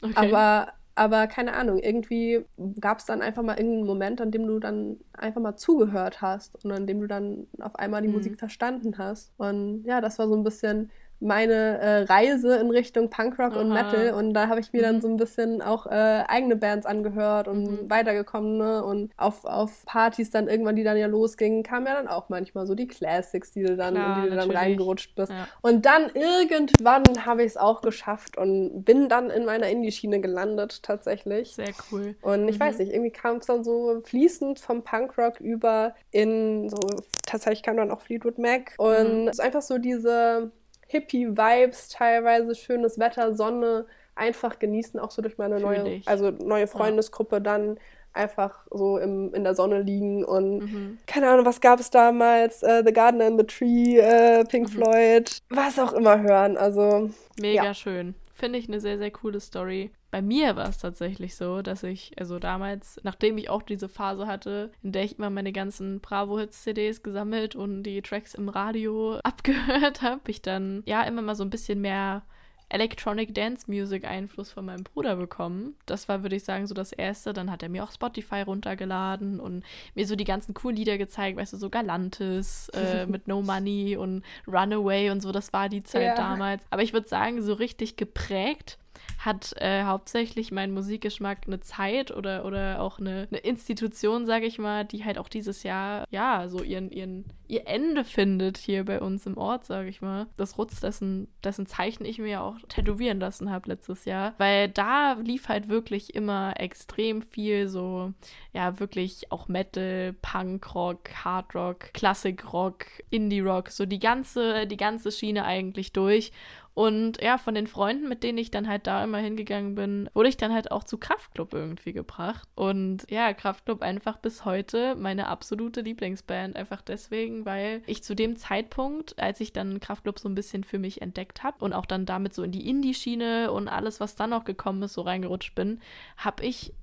Mhm. Okay. Aber aber keine Ahnung, irgendwie gab es dann einfach mal irgendeinen Moment, an dem du dann einfach mal zugehört hast und an dem du dann auf einmal die mhm. Musik verstanden hast. Und ja, das war so ein bisschen meine äh, Reise in Richtung Punkrock Aha. und Metal und da habe ich mir dann mhm. so ein bisschen auch äh, eigene Bands angehört und mhm. weitergekommen ne? und auf, auf Partys dann irgendwann, die dann ja losgingen, kamen ja dann auch manchmal so die Classics, die du dann, Klar, in die du dann reingerutscht bist. Ja. Und dann irgendwann habe ich es auch geschafft und bin dann in meiner Indie-Schiene gelandet tatsächlich. Sehr cool. Und ich mhm. weiß nicht, irgendwie kam es dann so fließend vom Punkrock über in so, tatsächlich kam dann auch Fleetwood Mac und mhm. es ist einfach so diese Hippie-Vibes teilweise, schönes Wetter, Sonne, einfach genießen, auch so durch meine neue, also neue Freundesgruppe dann einfach so im, in der Sonne liegen und mhm. keine Ahnung, was gab es damals? Uh, the Garden and the Tree, uh, Pink mhm. Floyd, was auch immer hören. Also mega ja. schön. Finde ich eine sehr, sehr coole Story. Bei mir war es tatsächlich so, dass ich, also damals, nachdem ich auch diese Phase hatte, in der ich immer meine ganzen Bravo-Hits-CDs gesammelt und die Tracks im Radio abgehört habe, ich dann ja immer mal so ein bisschen mehr Electronic Dance Music Einfluss von meinem Bruder bekommen. Das war, würde ich sagen, so das erste. Dann hat er mir auch Spotify runtergeladen und mir so die ganzen coolen Lieder gezeigt, weißt du, so Galantis äh, mit No Money und Runaway und so. Das war die Zeit ja. damals. Aber ich würde sagen, so richtig geprägt hat äh, hauptsächlich mein Musikgeschmack eine Zeit oder, oder auch eine, eine Institution, sage ich mal, die halt auch dieses Jahr, ja, so ihren, ihren, ihr Ende findet hier bei uns im Ort, sage ich mal. Das Rutz, dessen, dessen Zeichen ich mir ja auch tätowieren lassen habe letztes Jahr. Weil da lief halt wirklich immer extrem viel so, ja, wirklich auch Metal, Punkrock, Hardrock, Klassikrock, Indie-Rock, so die ganze, die ganze Schiene eigentlich durch. Und ja, von den Freunden, mit denen ich dann halt da immer hingegangen bin, wurde ich dann halt auch zu Kraftklub irgendwie gebracht. Und ja, Kraftklub einfach bis heute meine absolute Lieblingsband. Einfach deswegen, weil ich zu dem Zeitpunkt, als ich dann Kraftklub so ein bisschen für mich entdeckt habe und auch dann damit so in die Indie-Schiene und alles, was dann noch gekommen ist, so reingerutscht bin, habe ich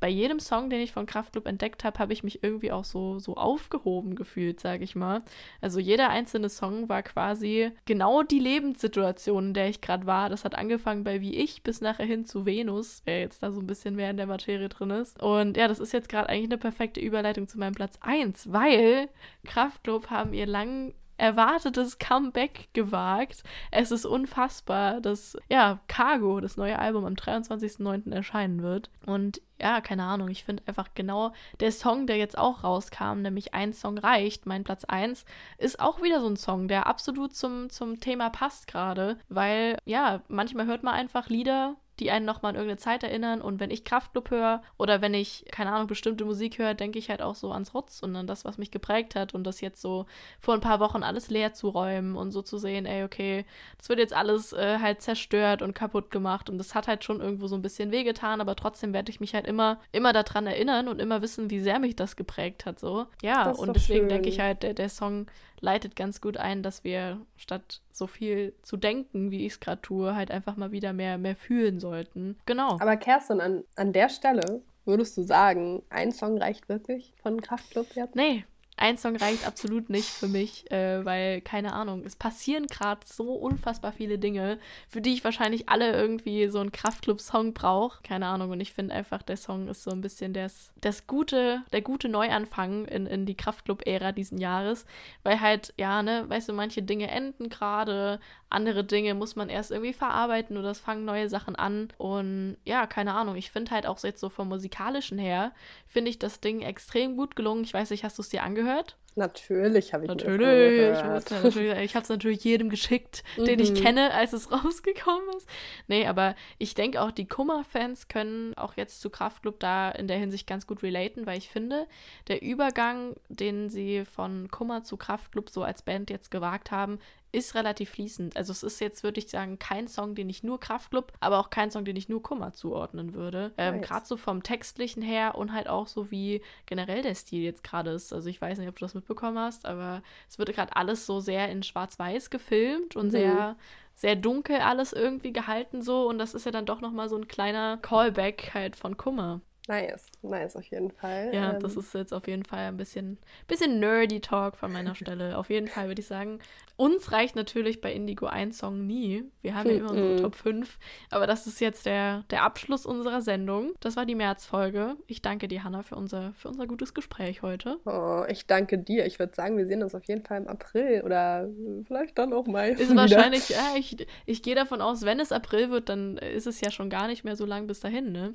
bei jedem Song, den ich von Kraftklub entdeckt habe, habe ich mich irgendwie auch so, so aufgehoben gefühlt, sage ich mal. Also jeder einzelne Song war quasi genau die Lebenssituation, in der ich gerade war. Das hat angefangen bei Wie ich bis nachher hin zu Venus, wer jetzt da so ein bisschen mehr in der Materie drin ist. Und ja, das ist jetzt gerade eigentlich eine perfekte Überleitung zu meinem Platz 1, weil Kraftklub haben ihr lang erwartetes Comeback gewagt. Es ist unfassbar, dass ja Cargo, das neue Album am 23.09. erscheinen wird. Und ja, keine Ahnung, ich finde einfach genau der Song, der jetzt auch rauskam, nämlich Ein Song reicht, mein Platz 1, ist auch wieder so ein Song, der absolut zum, zum Thema passt gerade, weil ja, manchmal hört man einfach Lieder, die einen nochmal an irgendeine Zeit erinnern. Und wenn ich Kraftclub höre oder wenn ich, keine Ahnung, bestimmte Musik höre, denke ich halt auch so ans Rotz und an das, was mich geprägt hat. Und das jetzt so vor ein paar Wochen alles leer zu räumen und so zu sehen, ey, okay, das wird jetzt alles äh, halt zerstört und kaputt gemacht. Und das hat halt schon irgendwo so ein bisschen wehgetan, aber trotzdem werde ich mich halt immer, immer daran erinnern und immer wissen, wie sehr mich das geprägt hat. So. Ja, und deswegen denke ich halt, der, der Song leitet ganz gut ein, dass wir statt so viel zu denken, wie ich es gerade tue, halt einfach mal wieder mehr, mehr fühlen sollten. Genau. Aber Kerstin, an, an der Stelle würdest du sagen, ein Song reicht wirklich von Kraftclub jetzt? Nee, ein Song reicht absolut nicht für mich, äh, weil, keine Ahnung, es passieren gerade so unfassbar viele Dinge, für die ich wahrscheinlich alle irgendwie so einen Kraftclub-Song brauche. Keine Ahnung, und ich finde einfach, der Song ist so ein bisschen das, das gute, der gute Neuanfang in, in die Kraftclub-Ära diesen Jahres, weil halt, ja, ne, weißt du, manche Dinge enden gerade, andere Dinge muss man erst irgendwie verarbeiten oder es fangen neue Sachen an. Und ja, keine Ahnung, ich finde halt auch jetzt so vom musikalischen her, finde ich das Ding extrem gut gelungen. Ich weiß nicht, hast du es dir angehört? Natürlich habe ich Natürlich, ich, natürlich, ich habe es natürlich jedem geschickt, den mhm. ich kenne, als es rausgekommen ist. Nee, aber ich denke auch, die Kummer-Fans können auch jetzt zu Kraftclub da in der Hinsicht ganz gut relaten, weil ich finde, der Übergang, den sie von Kummer zu Kraftclub so als Band jetzt gewagt haben, ist relativ fließend. Also es ist jetzt, würde ich sagen, kein Song, den ich nur Kraftclub, aber auch kein Song, den ich nur Kummer zuordnen würde. Ähm, nice. Gerade so vom Textlichen her und halt auch so wie generell der Stil jetzt gerade ist. Also ich weiß nicht, ob du das mitbekommen hast, aber es wird gerade alles so sehr in Schwarz-Weiß gefilmt und mhm. sehr sehr dunkel alles irgendwie gehalten so und das ist ja dann doch noch mal so ein kleiner Callback halt von Kummer. Nice, nice auf jeden Fall. Ja, ähm, das ist jetzt auf jeden Fall ein bisschen, bisschen nerdy Talk von meiner Stelle. auf jeden Fall würde ich sagen, uns reicht natürlich bei Indigo ein Song nie. Wir haben ja immer unsere Top 5. Aber das ist jetzt der, der Abschluss unserer Sendung. Das war die Märzfolge. Ich danke dir, Hanna, für unser, für unser gutes Gespräch heute. Oh, ich danke dir. Ich würde sagen, wir sehen uns auf jeden Fall im April oder vielleicht dann auch mal. Ist wieder. wahrscheinlich, ja, ich, ich gehe davon aus, wenn es April wird, dann ist es ja schon gar nicht mehr so lang bis dahin, ne?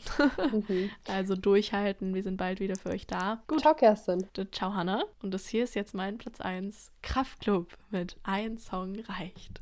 Mhm. Also durchhalten. Wir sind bald wieder für euch da. Gut. Ciao, Kerstin. Ciao, Hanna. Und das hier ist jetzt mein Platz 1. Kraftclub mit Ein Song reicht.